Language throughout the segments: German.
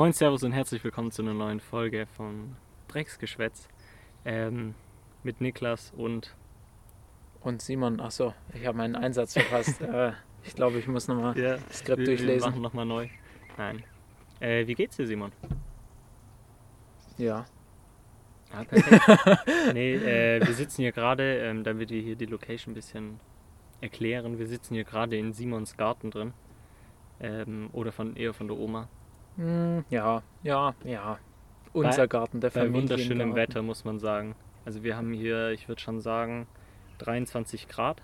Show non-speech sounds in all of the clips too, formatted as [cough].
Moin, Servus und herzlich willkommen zu einer neuen Folge von Drecksgeschwätz ähm, mit Niklas und Und Simon, achso, ich habe meinen Einsatz verpasst. [laughs] äh, ich glaube, ich muss nochmal ja, das Skript wir, wir durchlesen. machen nochmal neu. Nein. Äh, wie geht's dir, Simon? Ja. Ah, perfekt. [laughs] nee, äh, wir sitzen hier gerade, ähm, damit wir hier die Location ein bisschen erklären. Wir sitzen hier gerade in Simons Garten drin. Ähm, oder von eher von der Oma. Hm, ja, ja, ja. Unser Garten, der Bei wunderschönem Familiengarten. Wetter, muss man sagen. Also wir haben hier, ich würde schon sagen, 23 Grad.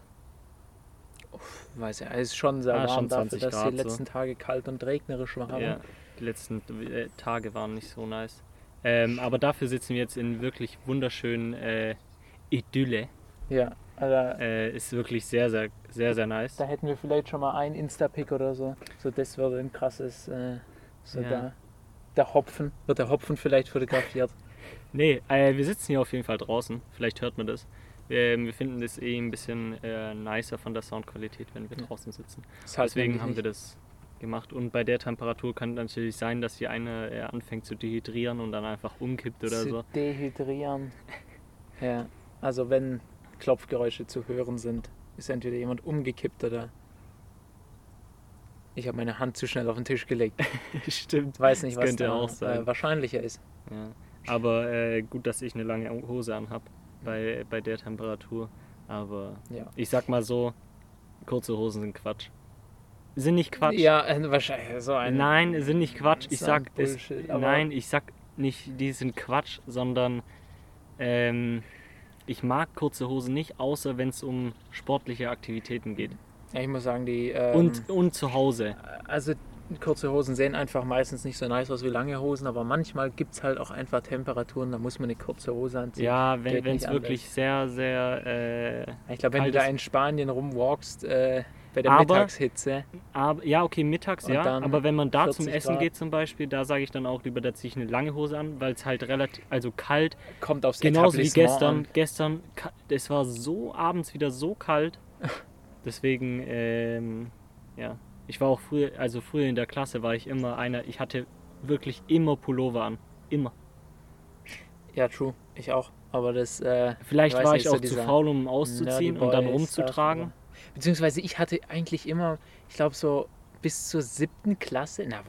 Weiß ja, es ist schon sehr Ah, warm schon dafür, 20 dass Grad die so. letzten Tage kalt und regnerisch waren. Ja, die letzten äh, Tage waren nicht so nice. Ähm, aber dafür sitzen wir jetzt in wirklich wunderschönen äh, Idylle. ja also, Äh, ist wirklich sehr, sehr, sehr, sehr nice. da hätten wir vielleicht schon mal ein Insta-Pick oder so. So, das würde ein krasses, äh, so Ja. der, der Hopfen, wird der Hopfen vielleicht fotografiert. Nee, äh, wir sitzen hier auf jeden Fall draußen. Vielleicht hört man das. Ähm, wir finden das eh ein bisschen äh, nicer von der Soundqualität, wenn wir Ja. draußen sitzen. Das heißt Deswegen haben wir das gemacht. Und bei der Temperatur kann natürlich sein, dass hier eine äh, anfängt zu dehydrieren und dann einfach umkippt oder zu so. dehydrieren. [laughs] Ja, also wenn Klopfgeräusche zu hören sind, ist entweder jemand umgekippt oder ich habe meine Hand zu schnell auf den Tisch gelegt. [laughs] Stimmt. Weiß nicht, Das was da auch sein. Äh, wahrscheinlicher ist. Ja. Aber äh, gut, dass ich eine lange Hose anhab bei, bei der Temperatur. Aber Ja. ich sag mal so, kurze Hosen sind Quatsch. Sind nicht Quatsch. Ja, äh, wahrscheinlich so ein. Nein, sind nicht Quatsch. Ich sag es. Bullshit, aber- Nein, ich sag nicht, die sind Quatsch, sondern ähm, ich mag kurze Hosen nicht, außer wenn es um sportliche Aktivitäten geht. Ja, ich muss sagen, die. Ähm, Und, und zu Hause. Also kurze Hosen sehen einfach meistens nicht so nice aus wie lange Hosen, aber manchmal gibt es halt auch einfach Temperaturen, da muss man eine kurze Hose anziehen. Ja, wenn es wirklich sehr, sehr. Äh, Ich glaube, wenn du da in Spanien rumwalkst, äh, bei der Aber- Mittagshitze, Aber, ja, okay, mittags ja. Aber wenn man da zum 40 Essen Grad. geht zum Beispiel, da sage ich dann auch lieber, da ziehe ich eine lange Hose an, weil es halt relativ, also kalt, kommt aufs genauso wie gestern. an. Gestern, es war so abends wieder so kalt. [laughs] Deswegen, ähm, ja. Ich war auch früher, also früher in der Klasse war ich immer einer, ich hatte wirklich immer Pullover an. Immer. Ja, true. Ich auch. Aber das. Äh, Vielleicht weiß war nicht, ich so auch zu dieser faul, um auszuziehen und dann rumzutragen. Stuff, Beziehungsweise ich hatte eigentlich immer, ich glaube so bis zur siebten Klasse, na,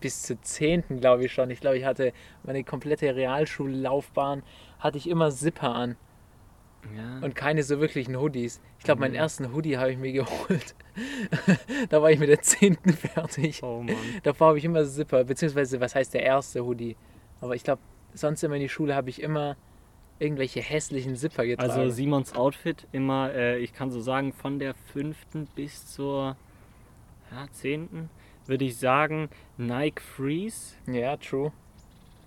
bis zur zehnten glaube ich schon. Ich glaube, ich hatte meine komplette Realschullaufbahn, hatte ich immer Zipper an Ja. und keine so wirklichen Hoodies. Ich glaube, meinen Mhm. ersten Hoodie habe ich mir [laughs] geholt. da war ich mit der zehnten fertig. oh Mann. Davor habe ich immer Zipper, beziehungsweise was heißt der erste Hoodie? Aber ich glaube, sonst immer in die Schule habe ich immer irgendwelche hässlichen Zipper getragen. Also Simons Outfit immer, äh, ich kann so sagen, von der fünften bis zur ja, zehnten würde ich sagen Nike Freeze, ja, true.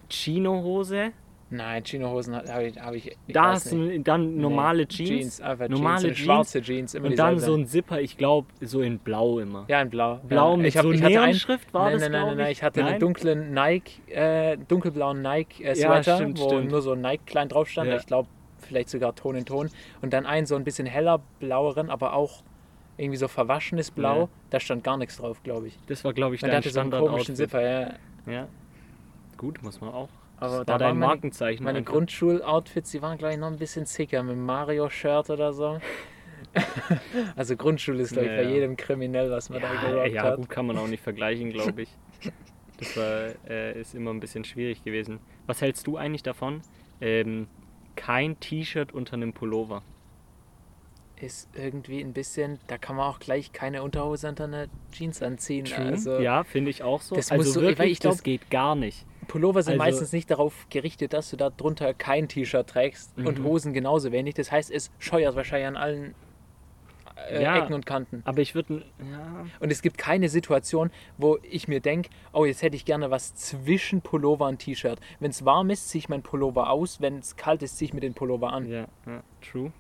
Chino-Hose, Nein, Chino-Hosen habe ich, hab ich, ich da hast du dann normale Nee, Jeans, einfach normale Jeans, Jeans schwarze Jeans, immer und dann so ein Zipper, ich glaube so in blau immer. Ja, in blau. Blau ja. mit ich hab, so ich hatte ein, war nein, das, nein, nein, nein, nein, ich hatte Nein? einen dunklen Nike, äh, dunkelblauen Nike äh, Ja, stimmt, wo stimmt. nur so Nike klein drauf stand. Ja. Ich glaube, vielleicht sogar Ton in Ton. Und dann einen so ein bisschen heller blaueren, aber auch irgendwie so verwaschenes Blau. Ja. Da stand gar nichts drauf, glaube ich. Das war glaube ich Und der dein hatte so einen komischen. Zipper, ja. Ja. Gut, muss man auch. Aber das da war dein meine, Markenzeichen. meine. Grundschul-Outfits, die waren, glaube ich, noch ein bisschen sicker mit einem Mario-Shirt oder so. [laughs] also Grundschule ist, glaube ich, Ja, bei ja. jedem kriminell, was man da Ja, gerockt ja hat. gut, kann man auch nicht vergleichen, glaube ich. Das war, äh, ist immer ein bisschen schwierig gewesen. Was hältst du eigentlich davon? Ähm, kein T-Shirt unter einem Pullover. Ist irgendwie ein bisschen, da kann man auch gleich keine Unterhose unter einer Jeans anziehen. Also ja, finde ich auch so. das also so- wirklich, weil ich das glaub- geht gar nicht. Pullover sind also- meistens nicht darauf gerichtet, dass du da drunter kein T-Shirt trägst und Mhm. Hosen genauso wenig. Das heißt, es scheuert wahrscheinlich an allen äh, Ja. Ecken und Kanten. Aber ich würde, ja, Und es gibt keine Situation, wo ich mir denke, oh, jetzt hätte ich gerne was zwischen Pullover und T-Shirt. Wenn es warm ist, ziehe ich meinen Pullover aus. Wenn es kalt ist, ziehe ich mir den Pullover an. ja, ja, true.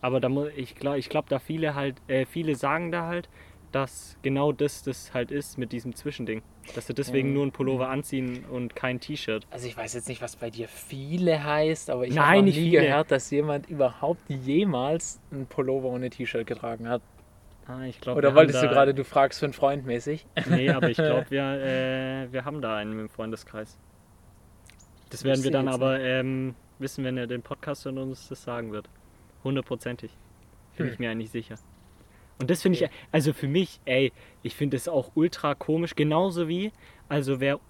Aber da muss ich glaube, ich glaube, da viele halt, äh, viele sagen da halt, dass genau das das halt ist mit diesem Zwischending. Dass sie deswegen Ja. nur ein Pullover anziehen und kein T-Shirt. Also ich weiß jetzt nicht, was bei dir viele heißt, aber ich habe nie viele. gehört, dass jemand überhaupt jemals einen Pullover ohne T-Shirt getragen hat. Ah, ich glaub, Oder wolltest du gerade, du fragst für einen Freund mäßig? Nee, aber ich glaube, [laughs] wir, äh, wir haben da einen im Freundeskreis. Das werden wir dann aber ähm, wissen, wenn er den Podcast und uns das sagen wird. Hundertprozentig. Bin Hm. ich mir eigentlich sicher. Und das finde ich, also für mich, ey, ich finde es auch ultra komisch, genauso wie, also wer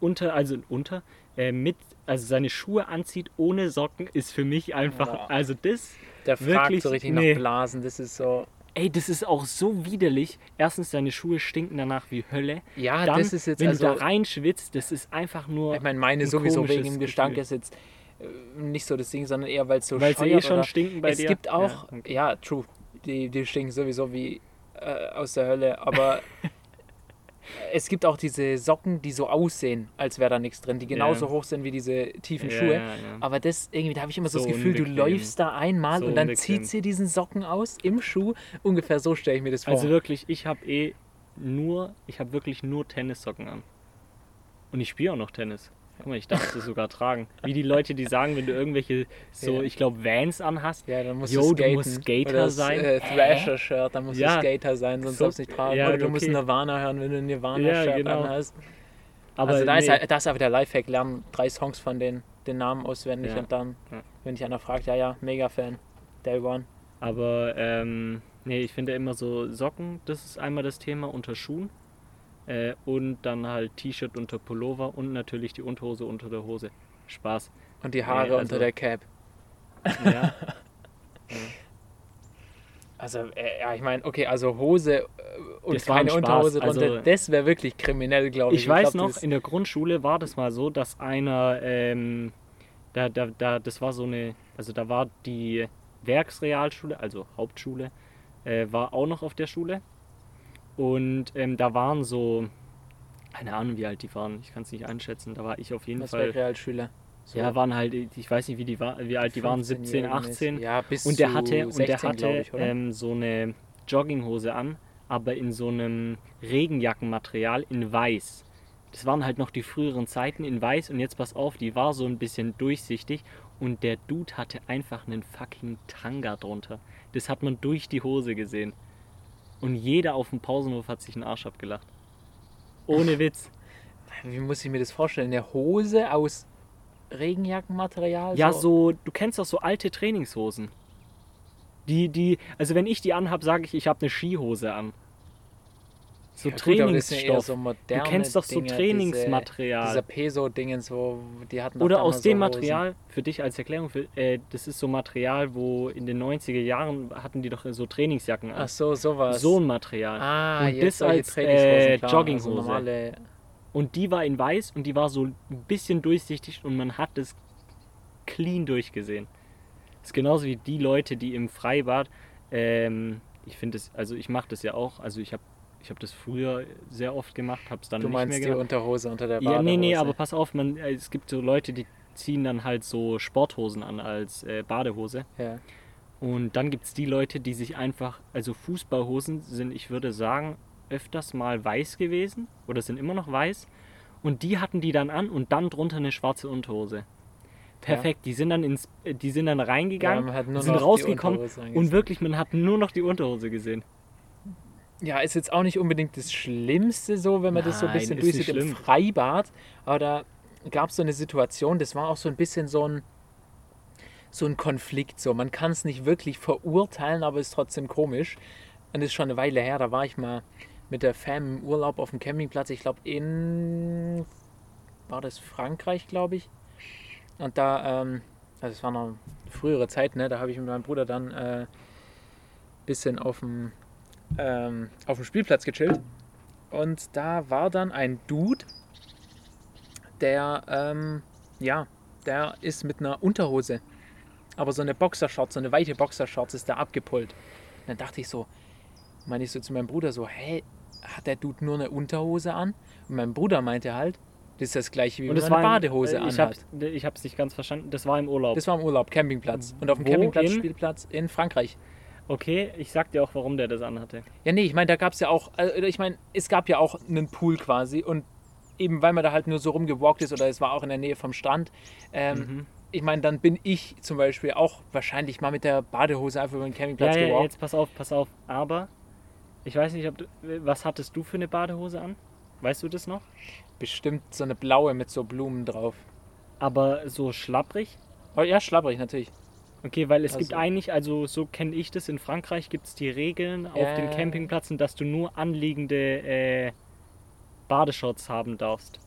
unter, also unter, äh, mit, also seine Schuhe anzieht ohne Socken, ist für mich einfach, Boah. also das, Der fragt Wirklich? so richtig Nee. nach Blasen. Das ist so. ey, das ist auch so widerlich. Erstens, deine Schuhe stinken danach wie Hölle. Ja, Dann, das ist jetzt wenn also. du da reinschwitzt, das ist einfach nur, Ich meine, meine ein sowieso wegen dem Gestank ist jetzt äh, nicht so das Ding, sondern eher weil es so weil sie eh scheuert schon stinken bei es dir. gibt auch, Ja, ja, okay. true, die, die stinken sowieso wie äh, aus der Hölle, aber [laughs] es gibt auch diese Socken, die so aussehen, als wäre da nichts drin, die genauso Ja. hoch sind wie diese tiefen Schuhe. ja, ja. Aber das irgendwie, da habe ich immer so, So das Gefühl, du unbequem. läufst da einmal So und dann unbequem. zieht sie diesen Socken aus im Schuh. Ungefähr so stelle ich mir das vor. Also wirklich, ich habe eh nur, ich habe wirklich nur Tennissocken an. Und ich spiele auch noch Tennis. Guck mal, ich darf sie sogar tragen. Wie die Leute, die sagen, wenn du irgendwelche so, Ja. ich glaube, Vans anhast, ja, dann musst Jo, du du musst Skater Oder das, sein. Äh, Thrasher-Shirt, dann musst Ja. du Skater sein, sonst So- darfst du nicht tragen. ja, Oder du musst okay. Nirvana hören, wenn du ein Nirvana-Shirt Ja, genau. anhast. aber also da, ist, nee, halt- da ist aber der Lifehack, lernen drei Songs von den, den Namen auswendig Ja. und dann, wenn dich einer fragt, ja, ja, Mega-Fan, Day One. aber ähm, nee, ich finde immer so Socken, das ist einmal das Thema unter Schuhen. Äh, und dann halt T-Shirt unter Pullover und natürlich die Unterhose unter der Hose. Spaß. Und die Haare Nee, also- unter der Cap. Ja, [laughs] Also, äh, ja, ich meine, okay, also Hose äh, und Das keine Unterhose drunter, also- das wäre wirklich kriminell, glaube ich. Ich weiß glaub, noch, in der Grundschule war das mal so, dass einer, ähm, da, da, da, das war so eine, also da war die Werksrealschule, also Hauptschule, äh, war auch noch auf der Schule. Und ähm, da waren so, keine Ahnung, wie alt die waren, ich kann es nicht einschätzen, da war ich auf jeden Was Fall. Realschüler? So Ja, waren halt, ich weiß nicht, wie, die war, wie alt die waren, 17, 15-Jährige 18. Ja, bis Und der hatte, und der 16, hatte ich, ähm, so eine Jogginghose an, aber in so einem Regenjackenmaterial in weiß. Das waren halt noch die früheren Zeiten in weiß und jetzt pass auf, die war so ein bisschen durchsichtig und der Dude hatte einfach einen fucking Tanga drunter. Das hat man durch die Hose gesehen. Und jeder auf dem Pausenhof hat sich einen Arsch abgelacht. Ohne Witz. Wie muss ich mir das vorstellen? Eine Hose aus Regenjackenmaterial? Ja, so, du kennst doch so alte Trainingshosen. Die, die, also wenn ich die anhab, sage ich, ich habe eine Skihose an. So Ja, sind ja Trainingsstoff. so du kennst doch so Dinge, Trainingsmaterial. Diese, dieser Peso-Dingens, wo die hatten Oder aus dem so. Material, für dich als Erklärung, für, äh, das ist so Material, wo in den 90er Jahren hatten die doch so Trainingsjacken an. Ach so, sowas. so ein Material. Ah, Und jetzt das als, äh, klar, Jogginghose. Also normale, Und die war in weiß und die war so ein bisschen durchsichtig und man hat es clean durchgesehen. Das ist genauso wie die Leute, die im Freibad, ähm, ich finde es, also ich mache das ja auch, also ich habe ich hab das früher sehr oft gemacht, habe es dann du nicht meinst mehr die gemacht. Unterhose unter der Ja, Badehose. nee, nee, aber pass auf, man, äh, es gibt so Leute, die ziehen dann halt so Sporthosen an als äh, Badehose. Ja. Und dann gibt es die Leute, die sich einfach, also Fußballhosen sind, ich würde sagen, öfters mal weiß gewesen oder sind immer noch weiß. Und die hatten die dann an und dann drunter eine schwarze Unterhose. Perfekt, die sind dann ins, äh, die sind dann Ja, reingegangen, nur sind die rausgekommen und wirklich, man hat nur noch die Unterhose gesehen. Ja, ist jetzt auch nicht unbedingt das Schlimmste so, wenn man das so ein Nein, bisschen durchsieht im. Freibad. Aber da gab es so eine Situation, das war auch so ein bisschen so ein, so ein Konflikt. So. Man kann es nicht wirklich verurteilen, aber ist trotzdem komisch. Und das ist schon eine Weile her, da war ich mal mit der Fam im Urlaub auf dem Campingplatz. Ich glaube in, war das Frankreich, glaube ich. Und da, ähm, also es war noch frühere Zeit, ne? da habe ich mit meinem Bruder dann ein äh, bisschen auf dem ähm, auf dem Spielplatz gechillt und da war dann ein Dude, der, ähm, ja, der ist mit einer Unterhose, aber so eine Boxershorts, so eine weite Boxershorts ist da abgepullt. Und dann dachte ich so, meine ich so zu meinem Bruder so, hey, hat der Dude nur eine Unterhose an? Und mein Bruder meinte halt, das ist das gleiche wie wenn Und man das eine Badehose äh, ich anhat. hab's, ich hab's nicht ganz verstanden, das war im Urlaub. Das war im Urlaub, Campingplatz. Und auf dem Wo? Campingplatz, In? Spielplatz in Frankreich. Okay, ich sag dir auch, warum der das anhatte. Ja, nee, ich meine, da gab es ja auch, also ich meine, es gab ja auch einen Pool quasi und eben weil man da halt nur so rumgewalkt ist oder es war auch in der Nähe vom Strand, ähm, Mhm. ich meine, dann bin ich zum Beispiel auch wahrscheinlich mal mit der Badehose einfach über den Campingplatz Ja, ja, gewalkt. jetzt pass auf, pass auf. Aber Ich weiß nicht, ob du, was hattest du für eine Badehose an? Weißt du das noch? Bestimmt so eine blaue mit so Blumen drauf. Aber so schlapprig? Oh ja, schlapprig natürlich. Okay, weil es Also- gibt eigentlich, also so kenne ich das, in Frankreich gibt es die Regeln auf den. Campingplätzen, dass du nur anliegende äh, Badeshorts haben darfst.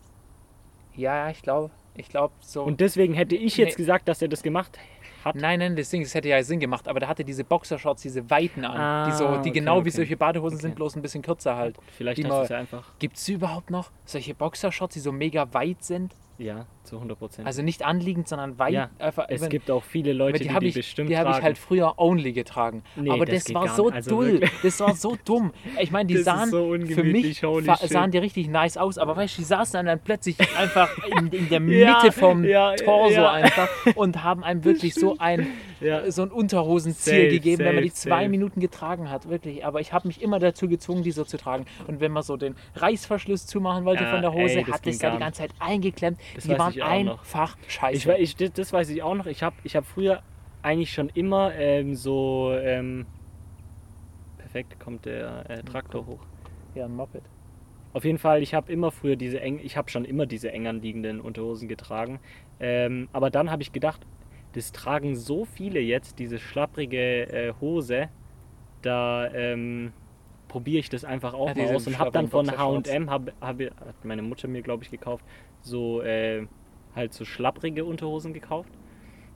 Ja, ich glaube, ich glaube so. Und deswegen hätte ich jetzt Nee. gesagt, dass er das gemacht hat. Nein, nein, Ding, das hätte ja Sinn gemacht, aber der hatte diese Boxershorts, diese weiten an, die so, Ah, die okay, genau wie okay. solche Badehosen Okay. sind, bloß ein bisschen kürzer halt. Vielleicht die du es ja einfach. Gibt es überhaupt noch solche Boxershorts, die so mega weit sind? Ja, zu 100 Prozent. Also nicht anliegend, sondern weit. Ja, einfach, es wenn- gibt auch viele Leute, die die habe die ich, bestimmt die hab ich halt früher only getragen. Nee, aber das das, war so. Also dull. Das war so dumm. Ich meine, die Das sahen so für mich sahen die richtig nice aus, aber weißt du, die saßen dann plötzlich [laughs] einfach in, in der Ja, Mitte vom ja, Torso ja. einfach und haben einem wirklich so ein Ja. so ein Unterhosenziel Safe, gegeben, wenn man die safe, zwei safe. Minuten getragen hat, wirklich. Aber ich habe mich immer dazu gezwungen, die so zu tragen. Und wenn man so den Reißverschluss zumachen wollte Ja, von der Hose, ey, das hat es gar die ganze Zeit eingeklemmt. Das die waren auch noch. einfach scheiße. Ich, ich, das- das weiß ich auch noch. Ich habe ich hab früher eigentlich schon immer ähm, so. Ähm, perfekt, kommt der äh, Traktor hoch. ja, ein Moped. Auf jeden Fall, ich habe immer früher diese eng, ich habe schon immer diese eng anliegenden Unterhosen getragen. Ähm, aber dann habe ich gedacht, das tragen so viele jetzt, diese schlapprige äh, Hose. Da ähm, probiere ich das einfach auch Ja, mal aus und habe dann von. H&M, hab, hab, hat meine Mutter mir glaube ich gekauft, so äh, halt so schlapprige Unterhosen gekauft.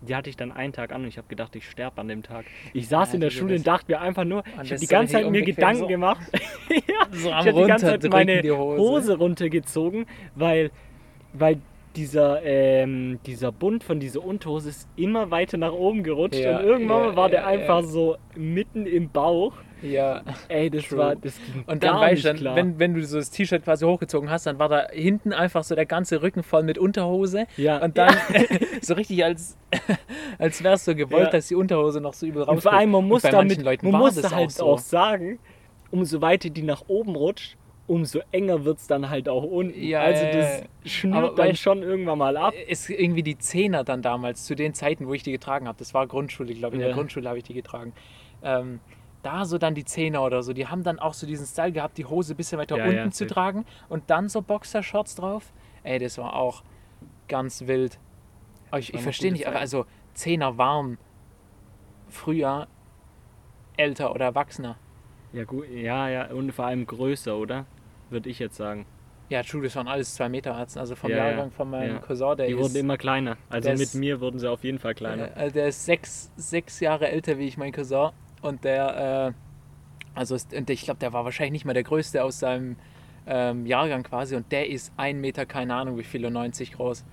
Die hatte ich dann einen Tag an und ich habe gedacht, ich sterbe an dem Tag. Ich saß Ja, in der Schule und dachte mir einfach nur, ich habe die ganze Zeit mir Gedanken so. gemacht. ja, [laughs] So ich habe die ganze Zeit meine Hose. Hose runtergezogen, weil, weil dieser, ähm, dieser Bund von dieser Unterhose ist immer weiter nach oben gerutscht Ja, und irgendwann ja, war der ja, einfach so mitten im Bauch. Ja. Ey, das True. war, das ging Und dann weißt du, wenn, wenn du so das T-Shirt quasi hochgezogen hast, dann war da hinten einfach so der ganze Rücken voll mit Unterhose. Ja. Und dann [laughs] so richtig als, als wär's so gewollt, dass die Unterhose noch so übel und vor allem, man muss damit, man muss halt so. auch sagen, umso weiter die nach oben rutscht, umso enger wird es dann halt auch unten. Ja, also das schnürt Aber dann schon irgendwann mal ab. ist irgendwie die Zehner dann damals, zu den Zeiten, wo ich die getragen habe, das war Grundschule, glaube ich, in der Grundschule habe ich die getragen. Ähm, da so dann die Zehner oder so, die haben dann auch so diesen Style gehabt, die Hose ein bisschen weiter Ja, unten ja, zu tragen und dann so Boxershorts drauf. Ey, das war auch ganz wild. Aber ich, ich verstehe nicht, aber also Zehner warm, früher älter oder erwachsener. Ja, gut, ja, ja, und vor allem größer, oder? Würde ich jetzt sagen. Ja, true, das waren alles zwei Meter Herzen. Also vom Ja, ja, Jahrgang von meinem ja. Cousin, der Die ist, wurden immer kleiner. Also mit ist- mir wurden sie auf jeden Fall kleiner. Äh, der ist sechs, sechs Jahre älter wie ich, mein Cousin. Und der, äh, also ist, und ich glaube, der war wahrscheinlich nicht mal der Größte aus seinem ähm, Jahrgang quasi. Und der ist ein Meter, keine Ahnung wie viel, und 90 groß.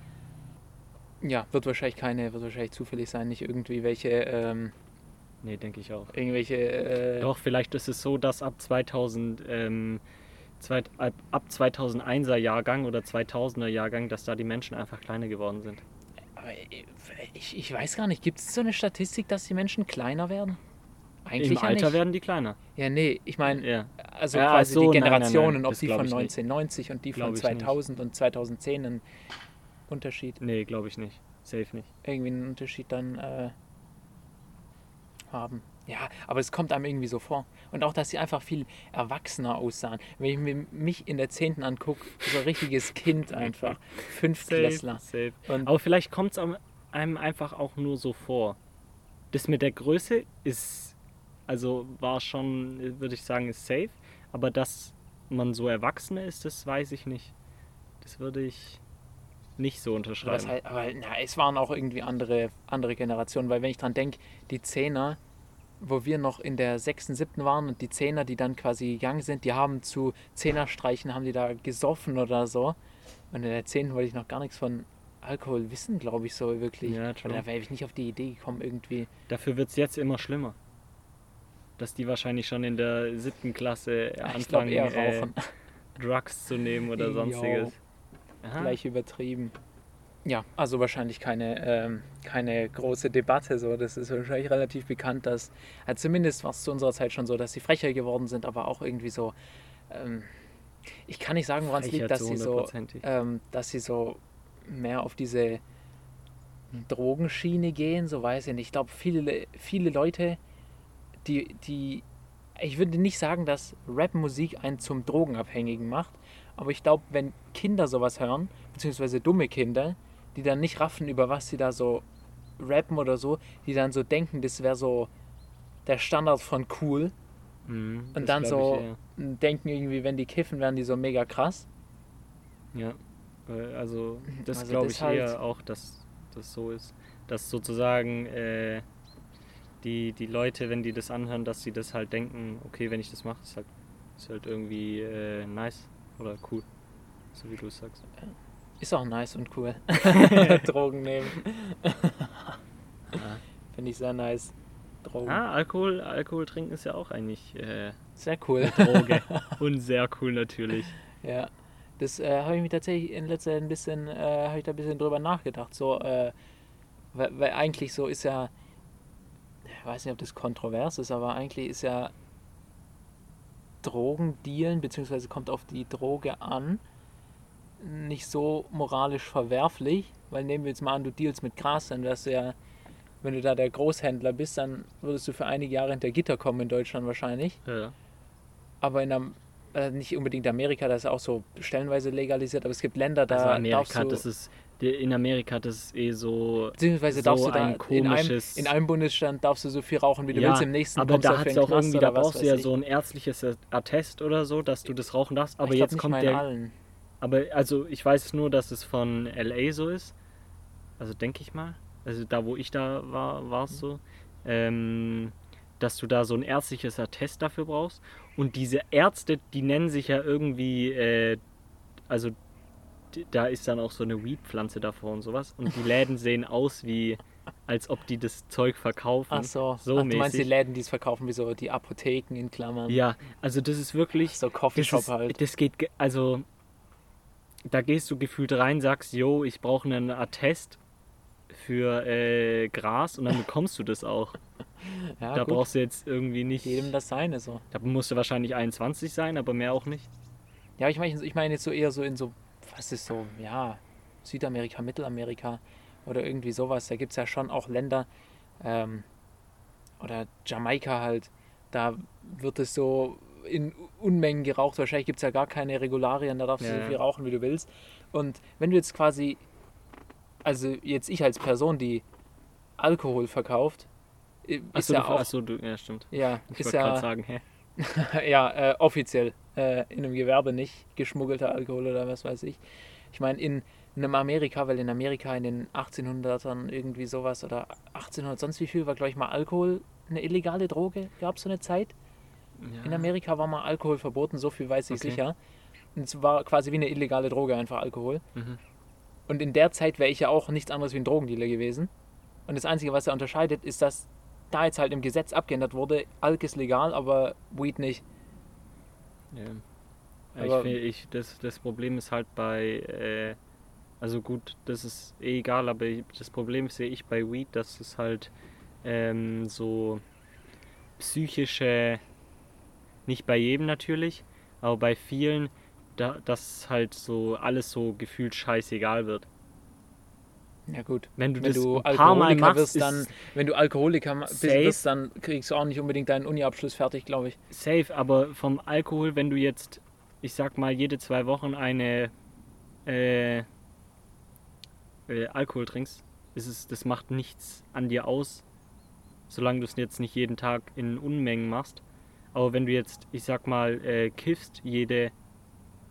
Ja, wird wahrscheinlich keine, wird wahrscheinlich zufällig sein, nicht irgendwie welche, ähm, Nee, denke ich auch. irgendwelche. Äh, Doch, vielleicht ist es so, dass ab 2000, ähm, zweit, ab, ab 2001er Jahrgang oder 2000er Jahrgang, dass da die Menschen einfach kleiner geworden sind. Aber ich, ich weiß gar nicht, gibt es so eine Statistik, dass die Menschen kleiner werden? Eigentlich Im ja Alter nicht. werden die kleiner. Ja, nee, ich meine, Ja. also Ja, quasi so, die nein, nein, nein, Generationen, ob die von ich nicht. 1990 und die von Glaub ich nicht. 2000 und 2010 einen Unterschied, Nee, glaube ich nicht. Safe nicht. irgendwie einen Unterschied dann äh, haben. Ja, aber es kommt einem irgendwie so vor. Und auch, dass sie einfach viel erwachsener aussahen. Wenn ich mir mich in der 10. angucke, so ein richtiges Kind einfach. Fünftklässler. safe. Und Aber vielleicht kommt es einem einfach auch nur so vor. Das mit der Größe ist, also war schon, würde ich sagen, ist safe. Aber dass man so Erwachsene ist, das weiß ich nicht. Das würde ich nicht so unterschreiben. halt, aber na, es waren auch irgendwie andere, andere Generationen, weil wenn ich dran denke, die Zehner, wo wir noch in der sechsten, siebten waren und die Zehner, die dann quasi gegangen sind, die haben zu Zehnerstreichen, haben die da gesoffen oder so. Und in der zehnten wollte ich noch gar nichts von Alkohol wissen, glaube ich, so wirklich. Ja, true. da wäre ich nicht auf die Idee gekommen, irgendwie. Dafür wird es jetzt immer schlimmer. Dass die wahrscheinlich schon in der siebten Klasse Ja, glaube anfangen, eher äh. Drugs zu nehmen oder [laughs] sonstiges. Aha. Gleich übertrieben. Ja, also wahrscheinlich keine, ähm, keine große Debatte. So. Das ist wahrscheinlich relativ bekannt, dass, äh, zumindest war es zu unserer Zeit schon so, dass sie frecher geworden sind, aber auch irgendwie so. Ähm, ich kann nicht sagen, woran es liegt, dass sie so, ähm, dass sie so mehr auf diese Drogenschiene gehen, so weiß ich nicht. Ich glaube, viele, viele Leute, die, die ich würde nicht sagen, dass Rapmusik einen zum Drogenabhängigen macht, aber ich glaube, wenn Kinder sowas hören, beziehungsweise dumme Kinder, die dann nicht raffen, über was sie da so rappen oder so, die dann so denken, das wäre so der Standard von cool Mhm, und dann so ich eher. denken irgendwie, wenn die kiffen, wären die so mega krass. Ja, also das Also glaube ich halt- eher auch, dass das so ist. Dass sozusagen äh, die, die Leute, wenn die das anhören, dass sie das halt denken, okay, wenn ich das mache, ist halt, ist halt irgendwie äh, nice oder cool. So wie du es sagst. Ist auch nice und cool. [laughs] Drogen nehmen. Finde ich sehr nice. Drogen. Ah, Alkohol, Alkohol trinken ist ja auch eigentlich äh, Sehr cool. Droge. [laughs] Und sehr cool natürlich. Ja, das äh, habe ich mir tatsächlich in letzter Zeit ein bisschen, äh, habe ich da ein bisschen drüber nachgedacht. So, äh, weil, weil eigentlich so ist ja, ich weiß nicht, ob das kontrovers ist, aber eigentlich ist ja Drogendealen, beziehungsweise kommt auf die Droge an, nicht so moralisch verwerflich, weil nehmen wir jetzt mal an, du dealst mit Gras, dann wärst du ja, wenn du da der Großhändler bist, dann würdest du für einige Jahre hinter Gitter kommen in Deutschland wahrscheinlich. Ja. Aber in Am äh, nicht unbedingt Amerika, das ist auch so stellenweise legalisiert, aber es gibt Länder, da Also darfst Amerika, du, das ist, in Amerika, das ist eh so. beziehungsweise so darfst du da ein in einem, komisches- in einem Bundesstaat darfst du so viel rauchen, wie du Ja, willst, im nächsten aber da du hat es auch Knast irgendwie, da brauchst du ja ich. so ein ärztliches Attest oder so, dass du das rauchen darfst. Aber jetzt kommt der. allen. Aber also ich weiß nur, dass es von LA so ist. Also denke ich mal. Also da, wo ich da war, war es so. Ähm, dass du da so ein ärztliches Attest dafür brauchst. Und diese Ärzte, die nennen sich ja irgendwie, äh, also da ist dann auch so eine Weed-Pflanze davor und sowas. Und die Läden [laughs] sehen aus wie, als ob die das Zeug verkaufen. Ach so, so Ach, du meinst die. Läden, die es verkaufen, wie so die Apotheken in Klammern. Ja, also das ist wirklich. So Das, Coffeeshop ist, halt. das geht, ge- also da gehst du gefühlt rein, sagst, yo, ich brauche einen Attest für äh, Gras und dann bekommst du das auch. [laughs] Ja, da gut. brauchst du jetzt irgendwie nicht, jedem das seine so. da musst du wahrscheinlich 21 sein, aber mehr auch nicht. Ja, ich meine ich mein jetzt so eher so in so, was ist so, ja, Südamerika, Mittelamerika oder irgendwie sowas. Da gibt es ja schon auch Länder, ähm, oder Jamaika halt, da wird es so in Unmengen geraucht. Wahrscheinlich gibt es ja gar keine Regularien, da darfst du Ja, so ja. viel rauchen, wie du willst. Und wenn du jetzt quasi, also jetzt ich als Person, die Alkohol verkauft, äh, ist Achso, ja du, auch, achso, du, ja, stimmt. ja, Ich ist ja, sagen, hä? [laughs] ja, äh, offiziell. Äh, in einem Gewerbe nicht geschmuggelter Alkohol oder was weiß ich. Ich meine, in, in einem Amerika, weil in Amerika in den 1800ern irgendwie sowas oder 1800 sonst wie viel war, glaube ich, mal Alkohol eine illegale Droge. Gab es so eine Zeit? Ja. In Amerika war mal Alkohol verboten, so viel weiß ich Okay. sicher. Und es war quasi wie eine illegale Droge, einfach Alkohol. Mhm. Und in der Zeit wäre ich ja auch nichts anderes wie ein Drogendealer gewesen. Und das Einzige, was er unterscheidet, ist, dass da jetzt halt im Gesetz abgeändert wurde, Alk ist legal, aber Weed nicht. Ja. Aber- ich, find- ich, das, das Problem ist halt bei, äh, also gut, das ist eh egal, aber ich- das Problem sehe ich bei Weed, dass es halt ähm, so psychische, nicht bei jedem natürlich, aber bei vielen, da, dass halt so alles so gefühlt scheißegal wird. Ja gut. Wenn du wenn das du ein paar Mal Alkoholiker machst, wirst, dann, wenn du Alkoholiker bist, wirst, dann kriegst du auch nicht unbedingt deinen Uni-Abschluss fertig, glaube ich. safe, aber vom Alkohol, wenn du jetzt, ich sag mal, jede zwei Wochen eine äh, äh, Alkohol trinkst, ist es, das macht nichts an dir aus, solange du es jetzt nicht jeden Tag in Unmengen machst. Aber wenn du jetzt, ich sag mal, äh, kiffst jede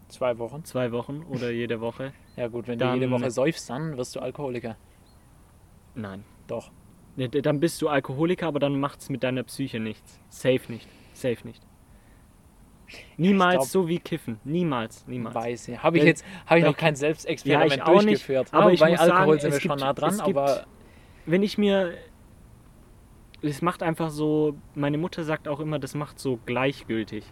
Zwei Wochen. zwei Wochen oder jede Woche, Ja gut, wenn Dann- du jede Woche säufst, dann wirst du Alkoholiker. nein. Doch. Ne, d- Dann bist du Alkoholiker, aber dann macht's mit deiner Psyche nichts. Safe nicht. Safe nicht. Niemals glaub- so wie Kiffen. Niemals. Niemals. Weiß ich. Habe ich jetzt habe ich noch kein Selbstexperiment Ja, ich auch nicht, durchgeführt. aber ich bei muss Alkohol sagen, sind wir es schon gibt- nah dran, es gibt- aber wenn ich mir. Es macht einfach so. Meine Mutter sagt auch immer, das macht so gleichgültig.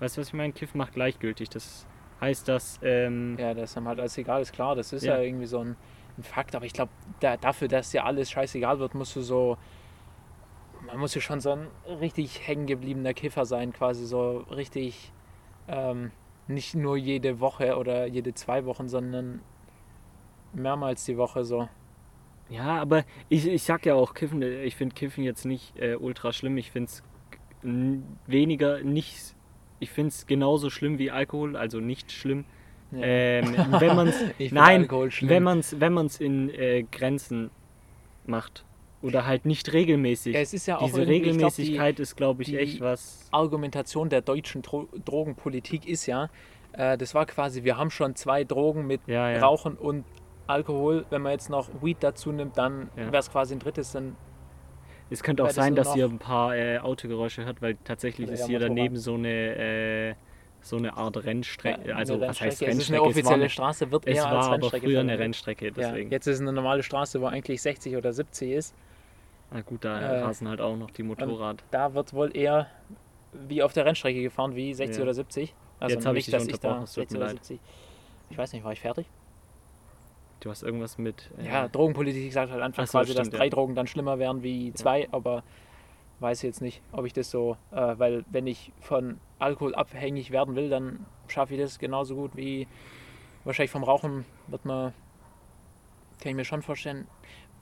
Weißt du, was ich meine? Kiff macht gleichgültig. Das heißt, dass. Ähm, ja, das ist dann halt alles egal, ist klar. Das ist Ja. ja, irgendwie so ein, ein Fakt. Aber ich glaube, da, dafür, dass dir alles scheißegal wird, musst du so. Man muss ja schon so ein richtig hängengebliebener Kiffer sein, quasi so richtig. Ähm, nicht nur jede Woche oder jede zwei Wochen, sondern mehrmals die Woche so. Ja, aber ich, ich sag ja auch, Kiffen, ich finde Kiffen jetzt nicht äh, ultra schlimm. Ich finde es weniger, nicht, ich finde es genauso schlimm wie Alkohol, also nicht schlimm. Ja. Ähm, wenn man es, [laughs] nein, wenn man es wenn man's in äh, Grenzen macht oder halt nicht regelmäßig. Ja, es ist ja auch Diese ich glaub, die- Regelmäßigkeit ist, glaube ich, echt was. Argumentation der deutschen Dro Drogenpolitik ist ja, äh, das war quasi, wir haben schon zwei Drogen mit ja. Rauchen und Alkohol. Wenn man jetzt noch Weed dazu nimmt, dann Ja. wäre es quasi ein drittes. Dann Es könnte auch sein, dass ihr ein paar äh, Autogeräusche hört, weil tatsächlich ist hier daneben so eine, äh, so eine Art Rennstrecke. Ja, also, was heißt Rennstrecke. Es ist eine Es war offizielle eine- Straße, wird Es eher als war aber Rennstrecke früher eine. Rennstrecke, Ja, deswegen. jetzt ist es eine normale Straße, wo eigentlich 60 oder 70 ist. Na gut, da Äh, rasen halt auch noch die Motorrad. Da wird wohl eher wie auf der Rennstrecke gefahren, wie 60 Ja. oder 70. Also Jetzt hab ich nicht, dich dass ich da unterbrochen, es tut 60 mir oder leid. 70. Ich weiß nicht, war ich fertig? Du hast irgendwas mit. äh, Ja, Drogenpolitik sagt halt einfach Ach so, quasi, dass stimmt, drei ja. Drogen dann schlimmer wären wie zwei, aber weiß jetzt nicht, ob ich das so, äh, weil wenn ich von Alkohol abhängig werden will, dann schaffe ich das genauso gut wie wahrscheinlich vom Rauchen wird man, kann ich mir schon vorstellen,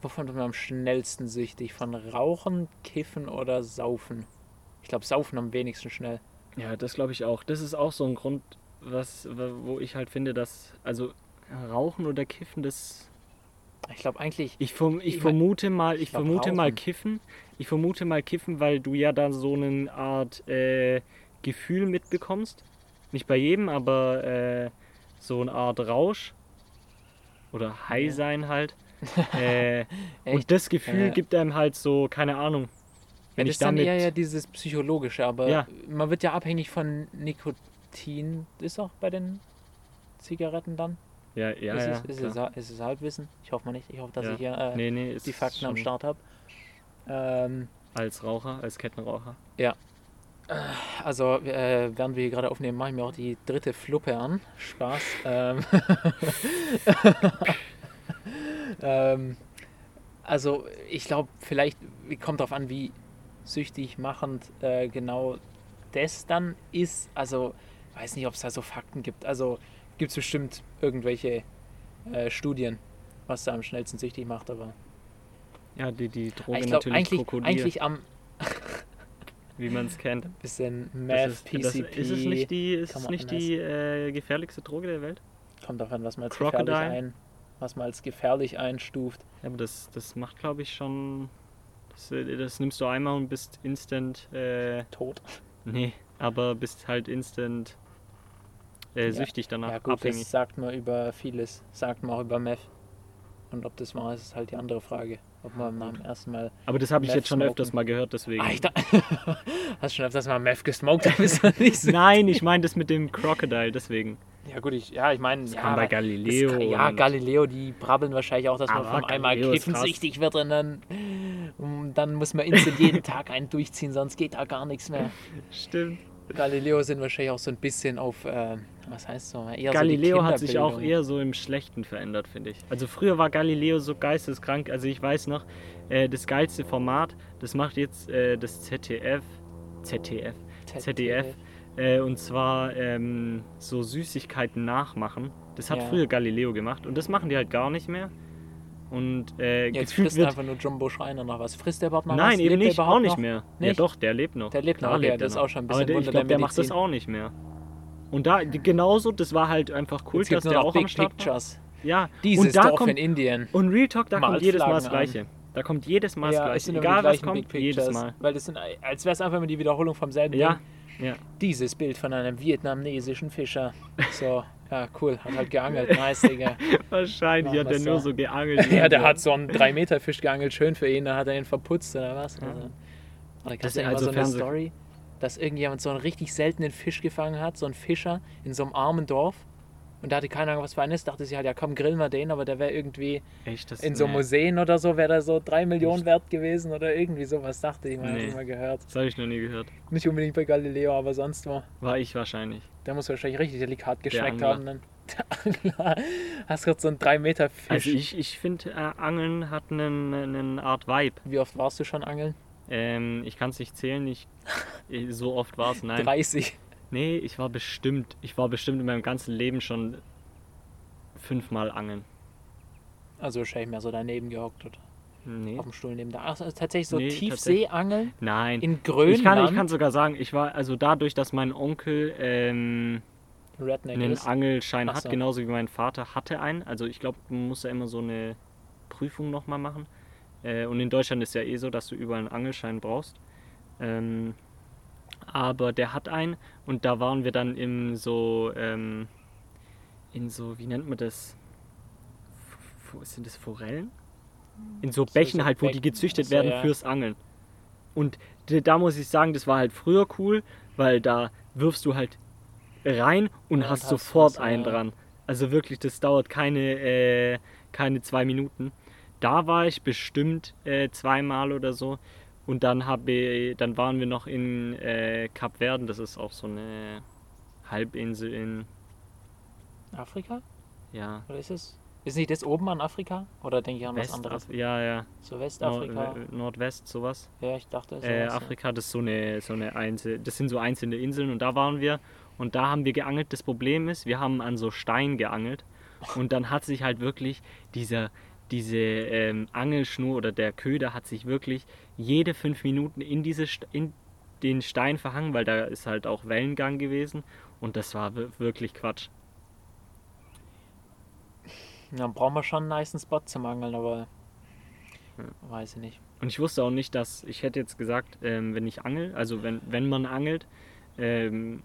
wovon wird man am schnellsten süchtig? Von Rauchen, Kiffen oder Saufen? Ich glaube, Saufen am wenigsten schnell. Ja, das glaube ich auch. Das ist auch so ein Grund, was, wo ich halt finde, dass. Also, Rauchen oder Kiffen, das. Ich glaube eigentlich, Ich, verm ich Ich vermute mal, ich, ich glaub, vermute mal Rauchen. Kiffen. Ich vermute mal Kiffen, weil du ja da so eine Art äh, Gefühl mitbekommst. Nicht bei jedem, aber äh, so eine Art Rausch. Oder High Ja. sein halt. [laughs] äh, und das Gefühl gibt einem halt so, keine Ahnung. ja, Wenn das ich ist dann damit. eher ja dieses Psychologische, aber Ja. man wird ja abhängig von Nikotin. Ist auch bei den Zigaretten dann? Ja, ja, ist, ja. es, ist, es, klar. ist es Halbwissen? Ich hoffe mal nicht. Ich hoffe, dass Ja. ich hier äh, nee, nee, die Fakten am Start habe. Ähm, Als Raucher, als Kettenraucher. also, äh, während wir hier gerade aufnehmen, mache ich mir auch die dritte Fluppe an. Spaß. Ähm, [laughs] ähm, also, ich glaube, vielleicht kommt darauf an, wie süchtig machend äh, genau das dann ist. Also, weiß nicht, ob es da so Fakten gibt. Also, gibt es bestimmt irgendwelche äh, Studien, was da am schnellsten süchtig macht, aber Ja, die, die Droge ich glaube natürlich eigentlich, Krokodil, eigentlich am wie man es kennt. [laughs] bisschen Meth, PCP, ist es nicht die, ist es nicht die äh, gefährlichste Droge der Welt? kommt davon, was man als Crocodile? gefährlich ein, was man als gefährlich einstuft. Ja, aber das, das macht, glaube ich, schon. Das, äh, das nimmst du einmal und bist instant. Äh, Tot. nee, aber bist halt instant äh, süchtig danach, Ja gut, abhängig. das sagt man über vieles, sagt man auch über Meth. Und ob das wahr ist, ist halt die andere Frage. Ob man nach dem ersten Mal. Aber das habe ich Meth jetzt schon smoken. öfters mal gehört, deswegen. Ah, ich da [laughs] Hast du schon öfters mal Meth gesmoked? [laughs] [laughs] Nein, ich meine das mit dem Crocodile, deswegen. Ja gut, ich, ja, ich meine, ja, bei Galileo. das ja, Galileo, die brabbeln wahrscheinlich auch, dass man von einmal kiffensüchtig wird und dann, und dann muss man instant jeden Tag einen durchziehen, sonst geht da gar nichts mehr. Stimmt. Galileo sind wahrscheinlich auch so ein bisschen auf, äh, was heißt so, eher Galileo so hat sich auch eher so im Schlechten verändert, finde ich. Also früher war Galileo so geisteskrank. Also ich weiß noch, äh, das geilste Format, das macht jetzt äh, das ZDF, ZDF, ZDF. Äh, und zwar ähm, so Süßigkeiten nachmachen. Das hat Ja. früher Galileo gemacht und das machen die halt gar nicht mehr. Und äh, Jetzt frisst wird. einfach nur Jumbo Schreiner noch was. Frisst der überhaupt noch was? Nein, eben Lebt der nicht, auch nicht noch? mehr. Ja Nicht? doch, der lebt noch. Der lebt noch, okay, lebt das er ist auch noch. schon ein Aber bisschen der, ich der glaube, der macht das auch nicht mehr. Und da genauso, das war halt einfach cool, dass der auch am Big Start war. Pictures. Ja, Dieses und da Dorf kommt in Indien. und Real Talk, da Mal kommt jedes Mal das Flaggen an. Gleiche. Da kommt jedes Mal das Ja, es Gleiche. Egal was kommt, jedes. Mal. Weil das sind, als wäre es einfach immer die Wiederholung vom selben Ja, Ding. ja. Dieses Bild von einem vietnamesischen Fischer. So, [laughs] ja, cool. Hat halt geangelt. Nice, Digga. [laughs] Wahrscheinlich hat er nur so. so geangelt. [laughs] Ja, der hat so einen 3-Meter-Fisch geangelt. Schön für ihn. Dann hat er ihn verputzt oder was. Also, oder Das gab es ist ja immer also so eine Story, dass irgendjemand so einen richtig seltenen Fisch gefangen hat. So ein Fischer in so einem armen Dorf. Und da hatte keine Ahnung, was für einen ist. Dachte sie halt, ja komm, grillen wir den. Aber der wäre irgendwie Echt, das in so nee, Museen oder so, wäre der so 3 Millionen wert gewesen oder irgendwie sowas, dachte ich mal, Nee. nee. mal gehört. Das habe ich noch nie gehört. Nicht unbedingt bei Galileo, aber sonst wo. War ich wahrscheinlich. Der muss wahrscheinlich richtig delikat geschmeckt haben. Dann. Der Angler. Hast gerade so einen 3 Meter Fisch. Also ich, ich finde, äh, Angeln hat einen, eine Art Vibe. Wie oft warst du schon angeln? Ähm, ich kann es nicht zählen, ich- so oft war es, nein. 30. Nee, ich war bestimmt, ich war bestimmt in meinem ganzen Leben schon fünfmal angeln. Also wahrscheinlich mehr so daneben gehockt. Oder? Nee. auf dem Stuhl neben da. Also tatsächlich so Nee, Tiefseeangeln Nein. in Grönland. Ich kann, ich kann sogar sagen, ich war, also dadurch, dass mein Onkel ähm, Redneck einen ist. Angelschein Ach hat, so. genauso wie mein Vater hatte einen. Also ich glaube, man muss ja immer so eine Prüfung nochmal machen. Äh, und in Deutschland ist ja eh so, dass du überall einen Angelschein brauchst. Ähm, aber der hat einen und da waren wir dann im so, ähm, in so, wie nennt man das? F- Sind das Forellen? In so Bächen halt, wo die gezüchtet so, werden ja. fürs Angeln. Und da muss ich sagen, das war halt früher cool, weil da wirfst du halt rein und und hast hast sofort was, einen ja. dran. Also wirklich, das dauert keine, äh, keine zwei Minuten. Da war ich bestimmt äh, zweimal oder so. Und dann, habe, dann waren wir noch in äh, Kap Verden, das ist auch so eine Halbinsel in, Afrika? ja, Oder ist es? Ist nicht das oben an Afrika? Oder denke ich an was West, anderes? ja, ja, So Nord, Westafrika? äh, Nordwest, sowas. ja, ich dachte es. Äh, Afrika, das ist so eine, so eine Einzel das sind so einzelne Inseln und da waren wir und da haben wir geangelt. Das Problem ist, wir haben an so Stein geangelt und dann hat sich halt wirklich dieser, diese ähm, Angelschnur oder der Köder hat sich wirklich jede fünf Minuten in, diese, St- in den Stein verhangen, weil da ist halt auch Wellengang gewesen und das war wir- wirklich Quatsch. Dann brauchen wir schon einen nice Spot zum Angeln, aber Ja. weiß ich nicht. Und ich wusste auch nicht, dass, ich hätte jetzt gesagt, ähm, wenn ich angel, also wenn, wenn man angelt, ähm,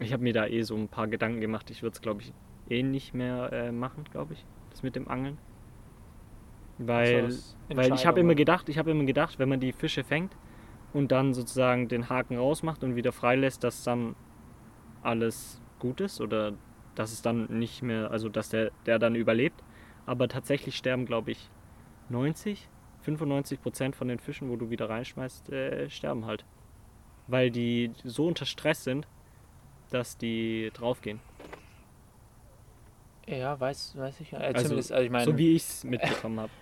ich habe mir da eh so ein paar Gedanken gemacht, ich würde es glaube ich eh nicht mehr äh, machen, glaube ich, das mit dem Angeln. Weil, Also weil ich habe immer gedacht, ich habe immer gedacht, wenn man die Fische fängt und dann sozusagen den Haken rausmacht und wieder freilässt, dass dann alles gut ist oder dass es dann nicht mehr, also dass der, der dann überlebt. Aber tatsächlich sterben, glaube ich, 90, 95 Prozent von den Fischen, wo du wieder reinschmeißt, äh, sterben halt. Weil die so unter Stress sind, dass die draufgehen. Ja, weiß, weiß ich. Äh, Also, zumindest, also ich meine, so wie ich es mitbekommen habe.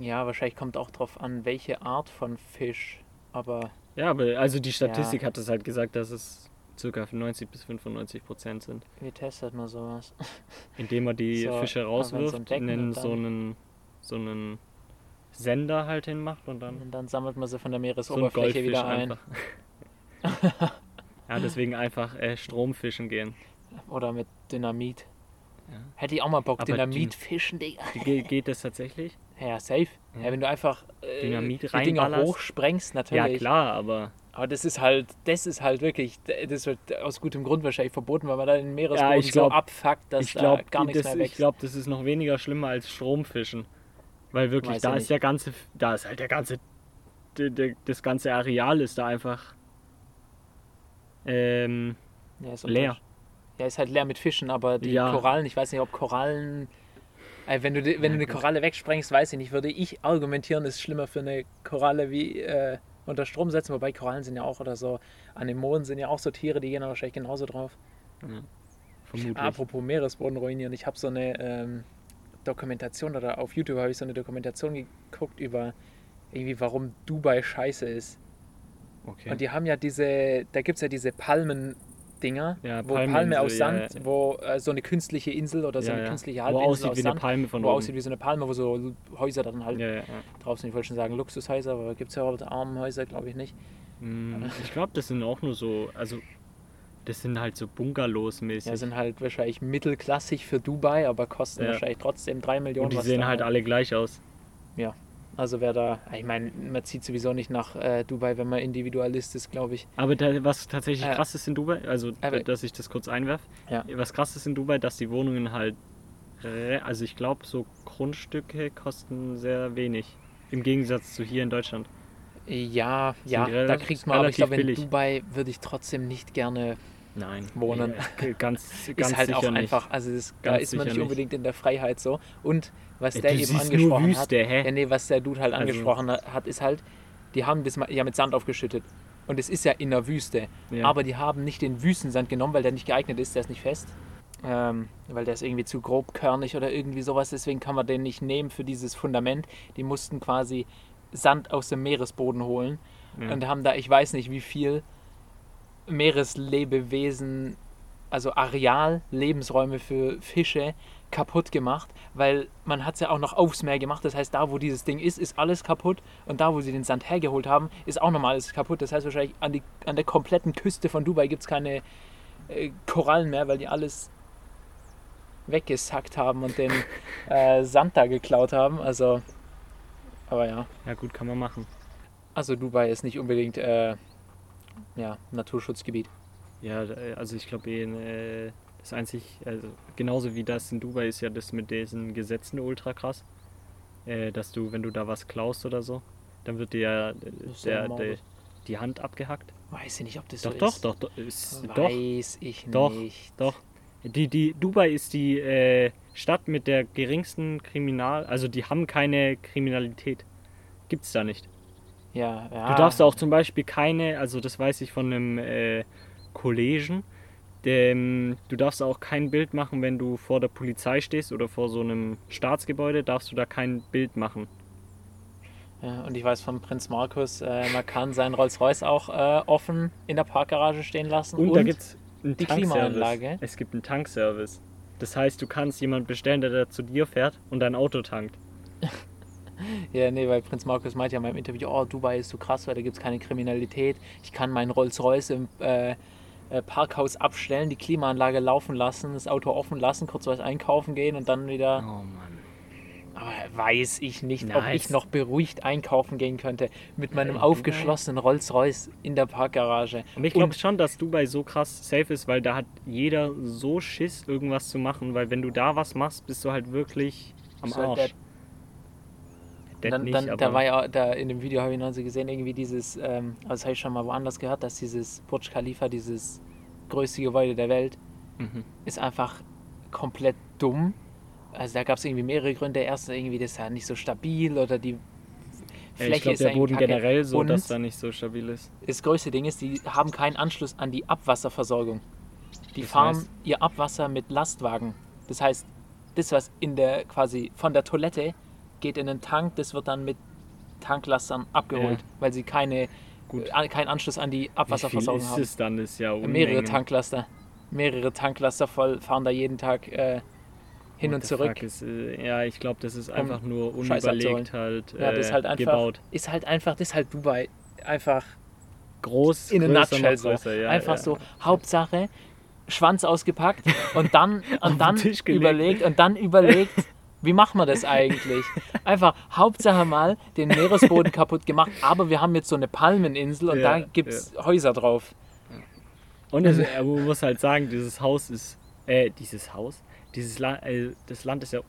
Ja, wahrscheinlich kommt auch drauf an, welche Art von Fisch. Aber Ja, aber also die Statistik hat es halt gesagt, dass es ca. 90 bis 95 Prozent sind. wie testet man sowas? [laughs] Indem man die So, Fische rauswirft, und so, dann- einen, so einen Sender halt hinmacht und dann Und dann sammelt man sie von der so Meeresoberfläche Goldfisch wieder ein. [laughs] ja, deswegen einfach äh, Stromfischen gehen. Oder mit Dynamit. Ja. Hätte ich auch mal Bock, Aber Dynamit die- fischen, Digga. Ge geht das tatsächlich? Ja, safe. Ja. Ja. wenn du einfach äh, Dynamit die Dinger hochsprengst, Ja, natürlich. klar, aber Aber das ist halt, das ist halt wirklich, das wird aus gutem Grund wahrscheinlich verboten, weil man da den Meeresboden Ja, ich glaub- so abfuckt, dass ich glaube, da gar nichts das, mehr ich wächst. glaub, das ist noch weniger schlimmer als Stromfischen. Weil wirklich, Weiß da ich ist nicht. der ganze, da ist halt der ganze, der, der, das ganze Areal ist da einfach ähm, ja, ist leer. Ja, ist halt leer mit Fischen, aber die Ja. Korallen, ich weiß nicht, ob Korallen. Wenn du, wenn du eine Koralle wegsprengst, weiß ich nicht, würde ich argumentieren, ist schlimmer für eine Koralle wie äh, unter Strom setzen, wobei Korallen sind ja auch oder so, Anemonen sind ja auch so Tiere, die gehen da wahrscheinlich genauso drauf. vermutlich. Apropos Meeresboden ruinieren, ich habe so eine ähm, Dokumentation oder auf YouTube habe ich so eine Dokumentation geguckt über irgendwie, warum Dubai scheiße ist. okay. Und die haben ja diese, da gibt es ja diese Palmen-Dinger, Ja, wo Palme aus ja, Sand, ja. wo äh, so eine künstliche Insel oder so ja, eine ja. künstliche Wo Halbinsel aussieht aus wie eine Sand, Palme von wo oben. aussieht wie so eine Palme, wo so Häuser dann halt ja, ja, ja. drauf sind. Ich wollte schon sagen Luxushäuser, aber gibt es ja auch Armenhäuser, glaube ich nicht. Mm, Ich glaube, das sind auch nur so, also das sind halt so Bungalows mäßig. Ja, sind halt wahrscheinlich mittelklassig für Dubai, aber kosten Ja. wahrscheinlich trotzdem 3 Millionen. Und die sehen da halt alle gleich aus. Also wer da, ich meine, man zieht sowieso nicht nach äh, Dubai, wenn man Individualist ist, glaube ich. Aber da, was tatsächlich Ja. krass ist in Dubai, also Aber- dass ich das kurz einwerfe, Ja. was krass ist in Dubai, dass die Wohnungen halt, also ich glaube, so Grundstücke kosten sehr wenig. Im Gegensatz zu hier in Deutschland. Ja, Sind ja, da relativ- kriegt man, aber ich glaube, in. Dubai würde ich trotzdem nicht gerne Nein. Wohnen. Äh, Ganz, [laughs] ganz ist halt auch nicht. einfach, also das, da ist man nicht nicht. unbedingt in der Freiheit so. Und was Äh, der eben angesprochen Wüste, hat, hä? ja, nee, was der Dude halt Also- angesprochen hat, ist halt, die haben das ja mit Sand aufgeschüttet. Und es ist ja in der Wüste. Ja. Aber die haben nicht den Wüstensand genommen, weil der nicht geeignet ist, der ist nicht fest. Ähm, weil der ist irgendwie zu grobkörnig oder irgendwie sowas, deswegen kann man den nicht nehmen für dieses Fundament. Die mussten quasi Sand aus dem Meeresboden holen Ja. und haben da, ich weiß nicht wie viel Meereslebewesen, also Areal, Lebensräume für Fische kaputt gemacht, weil man hat es ja auch noch aufs Meer gemacht. Das heißt, da wo dieses Ding ist, ist alles kaputt und da wo sie den Sand hergeholt haben, ist auch nochmal alles kaputt. Das heißt wahrscheinlich an, die, an der kompletten Küste von Dubai gibt es keine äh, Korallen mehr, weil die alles weggesackt haben und den [laughs] äh, Sand da geklaut haben. Also, aber ja. Ja gut, kann man machen. Also Dubai ist nicht unbedingt äh, ja, Naturschutzgebiet. Ja, äh, also ich glaube, äh, das einzig, also genauso wie das in Dubai ist ja das mit diesen Gesetzen ultra krass. Äh, dass du, wenn du da was klaust oder so, dann wird dir ja der, der, die Hand abgehackt. Weiß ich nicht, ob das Doch, so doch, ist. doch, doch, ist, doch, Weiß ich doch, nicht. doch. Die, die, Dubai ist die äh, Stadt mit der geringsten Kriminal, also die haben keine Kriminalität. Gibt's da nicht. Ja, ja. Du darfst auch zum Beispiel keine, also das weiß ich von einem äh, Kollegen, dem, du darfst auch kein Bild machen, wenn du vor der Polizei stehst oder vor so einem Staatsgebäude, darfst du da kein Bild machen. Ja, und ich weiß von Prinz Markus, äh, man kann seinen Rolls-Royce auch äh, offen in der Parkgarage stehen lassen. Und, da gibt's einen die. Klimaanlage. Es gibt einen Tankservice. Das heißt, du kannst jemanden bestellen, der da zu dir fährt und dein Auto tankt. [laughs] Ja, nee, weil Prinz Markus meinte ja in meinem Interview, oh, Dubai ist so krass, weil da gibt es keine Kriminalität. Ich kann meinen Rolls-Royce im äh, Parkhaus abstellen, die Klimaanlage laufen lassen, das Auto offen lassen, kurz was einkaufen gehen und dann wieder. Oh Mann. Aber weiß ich nicht, ob Nice. ich noch beruhigt einkaufen gehen könnte mit meinem in aufgeschlossenen Rolls-Royce in der Parkgarage. Und ich glaube schon, dass Dubai so krass safe ist, weil da hat jeder so Schiss, irgendwas zu machen, weil wenn du da was machst, bist du halt wirklich am halt Arsch. Dead dann, nicht, dann, da war ja da in dem Video habe ich noch so gesehen, irgendwie dieses, ähm, also das habe ich schon mal woanders gehört, dass dieses Burj Khalifa, dieses größte Gebäude der Welt, Mhm. ist einfach komplett dumm. Also da gab es irgendwie mehrere Gründe. Erstens irgendwie, das ist ja nicht so stabil oder die Ja, Fläche ich glaube, ist der Boden kacke. generell so, Und dass da nicht so stabil ist. das größte Ding ist, die haben keinen Anschluss an die Abwasserversorgung. Die Das fahren heißt? ihr Abwasser mit Lastwagen. Das heißt, das, was in der quasi von der Toilette geht in den Tank, das wird dann mit Tanklastern abgeholt, Ja. weil sie keine, Gut. äh, keinen Anschluss an die Wie viel Abwasserversorgung ist haben. es dann? Das ist ja Unmengen. Mehrere Tanklaster. Mehrere Tanklaster voll fahren da jeden Tag äh, hin What und zurück. Ist, äh, ja, ich glaube, das ist einfach nur Scheiß unüberlegt halt Ja, das äh, ist halt einfach, gebaut. ist halt einfach, das ist halt Dubai. Einfach Groß, in größer, nutshell so. ja, Einfach ja. so, Hauptsache, Schwanz ausgepackt und dann, [laughs] und den dann überlegt und dann überlegt, [laughs] wie machen wir das eigentlich? [laughs] Einfach Hauptsache mal den Meeresboden kaputt gemacht, aber wir haben jetzt so eine Palmeninsel und Ja, da gibt es Häuser drauf. Und es, äh, man muss halt sagen, dieses Haus ist, äh, dieses Haus, dieses La äh, das Land ist ja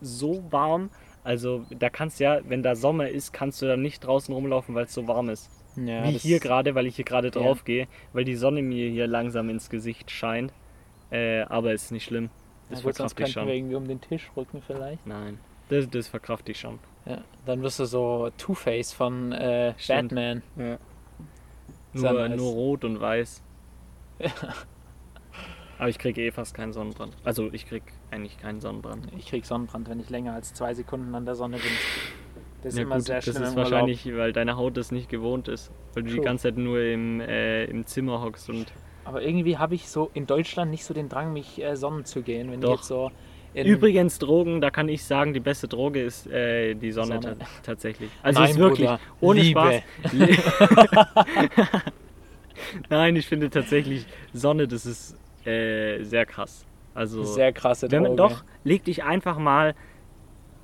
so warm. Also da kannst du ja, wenn da Sommer ist, kannst du da nicht draußen rumlaufen, weil es so warm ist. Ja, Wie hier gerade, weil ich hier gerade Ja. drauf gehe, weil die Sonne mir hier langsam ins Gesicht scheint. Äh, aber ist nicht schlimm. Ja, Das gut, sonst verkraft ich könnten schon. wir irgendwie um den Tisch rücken vielleicht. Nein, das, das verkraft ich schon. Ja, dann wirst du so Two-Face von äh. Batman. Ja. Nur, nur rot und weiß. [laughs] Aber ich kriege eh fast keinen Sonnenbrand. Also ich krieg eigentlich keinen Sonnenbrand. Ich krieg Sonnenbrand, wenn ich länger als zwei Sekunden an der Sonne bin. Das ist Ja, immer gut, sehr das schlimm ist im Urlaub. wahrscheinlich, weil deine Haut das nicht gewohnt ist. Weil du die True. ganze Zeit nur im, äh, im Zimmer hockst und. Aber irgendwie habe ich so in Deutschland nicht so den Drang, mich äh, sonnen zu gehen. Wenn Doch. ich jetzt so Übrigens, Drogen, da kann ich sagen, die beste Droge ist äh, die Sonne, Sonne. ta- tatsächlich. Also Nein, ist wirklich Bruder, ohne Liebe. Spaß. [laughs] Nein, ich finde tatsächlich Sonne, das ist äh, sehr krass. Also sehr krasse wenn man Droge. doch, leg dich einfach mal.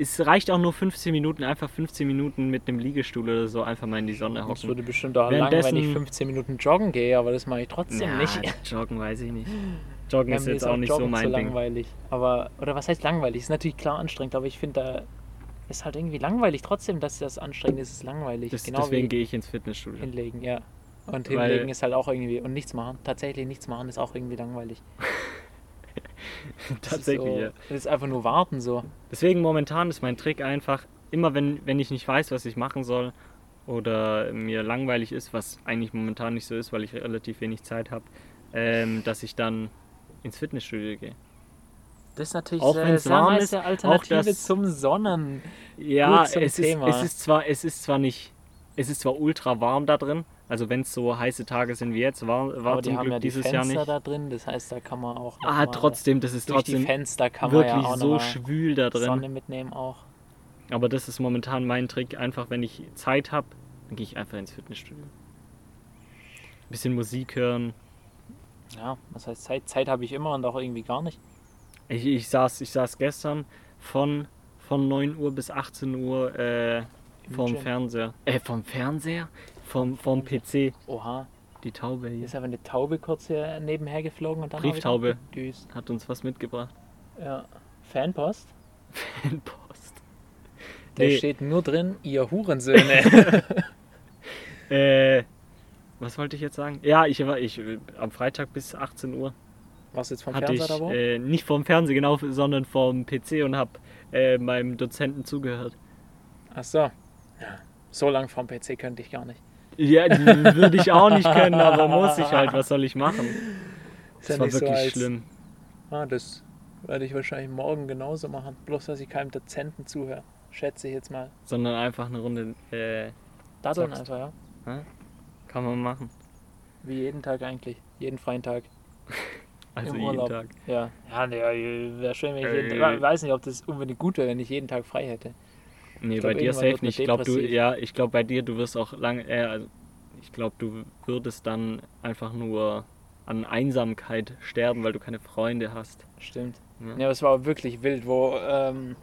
Es reicht auch nur 15 Minuten, einfach 15 Minuten mit einem Liegestuhl oder so einfach mal in die Sonne Das hocken. würde bestimmt auch lang, wenn ich Währenddessen- 15 Minuten joggen gehe, aber das mache ich trotzdem Ja, nicht. [laughs] Joggen weiß ich nicht. [laughs] Joggen Ja, ist jetzt auch nicht so mein Ding. langweilig. Aber, oder was heißt langweilig? Ist natürlich klar anstrengend, aber ich finde, da ist halt irgendwie langweilig. Trotzdem, dass das anstrengend ist, ist langweilig. Das, genau deswegen gehe ich ins Fitnessstudio. hinlegen, ja. Und Weil- hinlegen ist halt auch irgendwie, und nichts machen. Tatsächlich nichts machen ist auch irgendwie langweilig. [laughs] Tatsächlich, ist so, ja. Das ist einfach nur warten so. Deswegen momentan ist mein Trick einfach, immer wenn, wenn ich nicht weiß, was ich machen soll oder mir langweilig ist, was eigentlich momentan nicht so ist, weil ich relativ wenig Zeit habe, ähm, dass ich dann ins Fitnessstudio gehe. Das ist natürlich Auch sehr, sehr warm ist, Alternative auch das- zum Sonnen. Ja, zum es ist, Thema. es ist zwar, es ist zwar nicht, es ist zwar ultra warm da drin, Also wenn es so heiße Tage sind wie jetzt, war, war die zum haben Glück ja die dieses Fenster Jahr nicht. da drin, das heißt, da kann man auch Ah, trotzdem, das ist die trotzdem Fenster kann man wirklich ja auch so schwül da drin. Sonne mitnehmen auch. Aber das ist momentan mein Trick. Einfach, wenn ich Zeit habe, dann gehe ich einfach ins Fitnessstudio. Bisschen Musik hören. Ja, was heißt Zeit? Zeit habe ich immer und auch irgendwie gar nicht. Ich, ich, saß, ich saß gestern von, von 9 Uhr bis 18 Uhr äh, Im vorm. Fernseher. Äh, vom Fernseher? Vom, vom PC. Oha, Die Taube hier ist aber eine Taube kurz hier nebenher geflogen und dann Brieftaube. Hat uns was mitgebracht. Ja. Fanpost? Fanpost. Da Nee. steht nur drin, ihr Hurensöhne. [laughs] Äh, was wollte ich jetzt sagen? Ja, ich war ich am Freitag bis 18 Uhr Was jetzt vom hatte Fernseher ich da wo? äh, nicht vom Fernseher genau, sondern vom PC und habe äh, meinem Dozenten zugehört. Ach so. Ja. So lang vom PC könnte ich gar nicht. Ja, die würde ich auch nicht können, aber muss ich halt. Was soll ich machen? Ist Das ja war nicht so, wirklich als- schlimm. Ah, das werde ich wahrscheinlich morgen genauso machen. Bloß, dass ich keinem Dozenten zuhöre. Schätze ich jetzt mal. Sondern einfach eine Runde äh, Daddeln einfach, ja. kann man machen. Wie jeden Tag eigentlich. Jeden freien Tag. [laughs] Also Im jeden Urlaub. Tag. Ja, ja nee, wäre schön, wenn ich jeden Äh. Tag. Ich weiß nicht, ob das unbedingt gut wäre, wenn ich jeden Tag frei hätte. Nee, Ich bei glaub, dir safe nicht. Ich glaube, du, ja, ich glaube bei dir, du wirst auch lange, äh, also ich glaube, du würdest dann einfach nur an Einsamkeit sterben, weil du keine Freunde hast. Stimmt. Ja. Ja, es war wirklich wild, wo, ähm,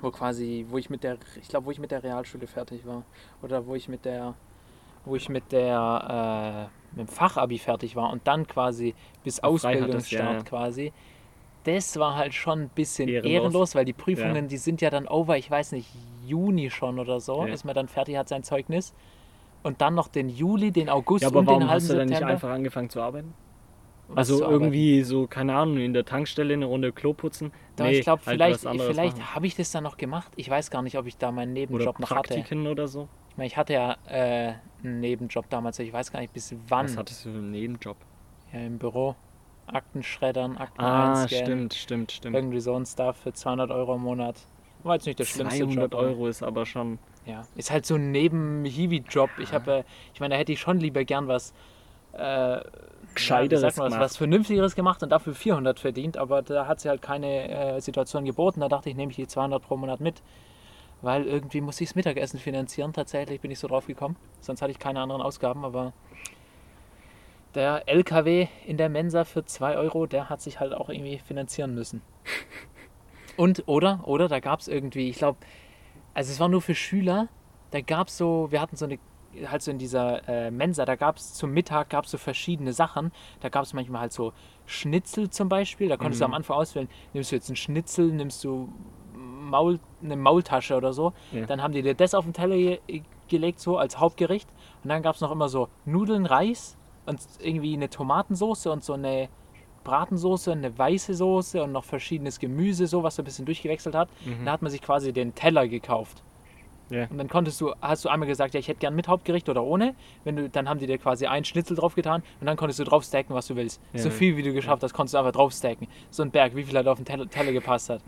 wo quasi, wo ich mit der, ich glaube, wo ich mit der Realschule fertig war. Oder wo ich mit der, wo ich mit der, äh, mit dem Fachabi fertig war und dann quasi bis Ausbildungsstart ja, ja. quasi. Das war halt schon ein bisschen Ehrenlos. ehrenlos, weil die Prüfungen, Ja. die sind ja dann over, ich weiß nicht, Juni schon oder so, Ja. ist man dann fertig, hat sein Zeugnis. Und dann noch den Juli, den August Ja, aber und den warum halben hast du dann nicht einfach angefangen zu arbeiten? Also zu arbeiten. irgendwie so, keine Ahnung, in der Tankstelle eine Runde Klo putzen? Doch, Nee, ich glaube, halt vielleicht, habe ich das dann noch gemacht. Ich weiß gar nicht, ob ich da meinen Oder Nebenjob noch hatte. Praktiken oder so? Ich meine, ich hatte ja äh, einen Nebenjob damals. Ich weiß gar nicht, bis wann. Was hattest du für einen Nebenjob? Ja, im Büro. Akten schreddern, Akten Ah, stimmt, stimmt, stimmt. Irgendwie so ein Stuff für 200 Euro im Monat. War jetzt nicht der schlimmste 200 Job. aber- Euro ist aber schon. Ja, ist halt so ein Neben-Hiwi-Job. Ich habe, äh, ich meine, da hätte ich schon lieber gern was äh, Gescheiteres ja, was, gemacht. was Vernünftigeres gemacht und dafür 400 verdient, aber da hat sie halt keine äh, Situation geboten. Da dachte ich, nehme ich die 200 pro Monat mit, weil irgendwie muss ich das Mittagessen finanzieren. Tatsächlich bin ich so drauf gekommen. Sonst hatte ich keine anderen Ausgaben, aber der LKW in der Mensa für 2 Euro, der hat sich halt auch irgendwie finanzieren müssen. Und, oder, oder, da gab es irgendwie, ich glaube, also es war nur für Schüler, da gab es so, wir hatten so eine, halt so in dieser äh, Mensa, da gab es zum Mittag, gab es so verschiedene Sachen. Da gab es manchmal halt so Schnitzel zum Beispiel, da konntest du am Anfang auswählen, nimmst du jetzt einen Schnitzel, nimmst du Maul, eine Maultasche oder so. Ja. Dann haben die dir das auf den Teller ge gelegt, so als Hauptgericht. Und dann gab es noch immer so Nudeln, Reis und irgendwie eine Tomatensoße und so eine Bratensoße, eine weiße Soße und noch verschiedenes Gemüse, so was so ein bisschen durchgewechselt hat. Mhm. Da hat man sich quasi den Teller gekauft. Ja. Und dann konntest du, hast du einmal gesagt, ja, ich hätte gern mit Hauptgericht oder ohne. Wenn du, dann haben die dir quasi einen Schnitzel drauf getan und dann konntest du drauf stacken, was du willst. Ja. So viel wie du geschafft hast, konntest du einfach drauf stacken. So ein Berg, wie viel halt auf den Teller, Teller gepasst hat.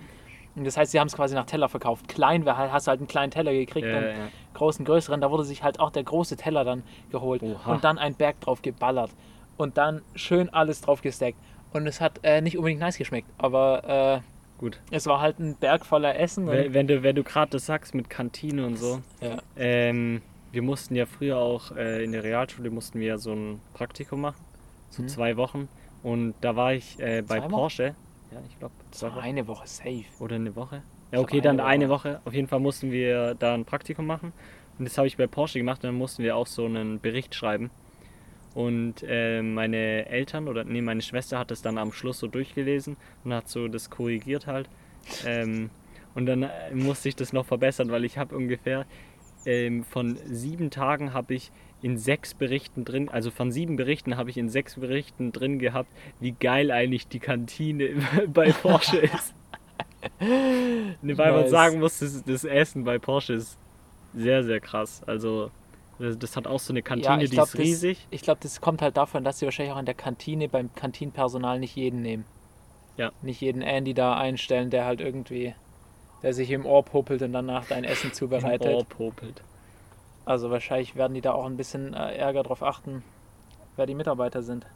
Und das heißt, sie haben es quasi nach Teller verkauft. Klein wär, hast du halt einen kleinen Teller gekriegt Ja, und ja, großen, größeren. Da wurde sich halt auch der große Teller dann geholt Oha. und dann ein Berg drauf geballert und dann schön alles drauf gesteckt. Und es hat äh, nicht unbedingt nice geschmeckt, aber Gut. äh, es war halt ein Berg voller Essen. Wenn, wenn du, wenn du gerade das sagst mit Kantine und so, ja. ähm, wir mussten ja früher auch äh, in der Realschule mussten wir ja so ein Praktikum machen, so Mhm. zwei Wochen. Und da war ich äh, bei? Porsche. Ja, ich glaube Wochen. eine Woche safe. Oder eine Woche? Ja, okay, dann eine eine Woche. Auf jeden Fall mussten wir da ein Praktikum machen. Und das habe ich bei Porsche gemacht. Und dann mussten wir auch so einen Bericht schreiben. Und äh, meine Eltern oder nee, meine Schwester hat das dann am Schluss so durchgelesen und hat so das korrigiert halt. Ähm, und dann äh, musste ich das noch verbessern, weil ich habe ungefähr ähm, von sieben Tagen habe ich in sechs Berichten drin, also von sieben Berichten habe ich in sechs Berichten drin gehabt, wie geil eigentlich die Kantine [laughs] bei Porsche [laughs] ist. Ne, weil man Nice. sagen muss, das, das Essen bei Porsche ist sehr, sehr krass. Also, das, hat auch so eine Kantine, die glaub, ist riesig. Das, ich glaube, das kommt halt davon, dass sie wahrscheinlich auch in der Kantine beim Kantinenpersonal nicht jeden nehmen. Ja. Nicht jeden Andy da einstellen, der halt irgendwie, der sich im Ohr popelt und danach dein Essen Im zubereitet. Ohr popelt. Also wahrscheinlich werden die da auch ein bisschen äh, Ärger drauf achten, wer die Mitarbeiter sind.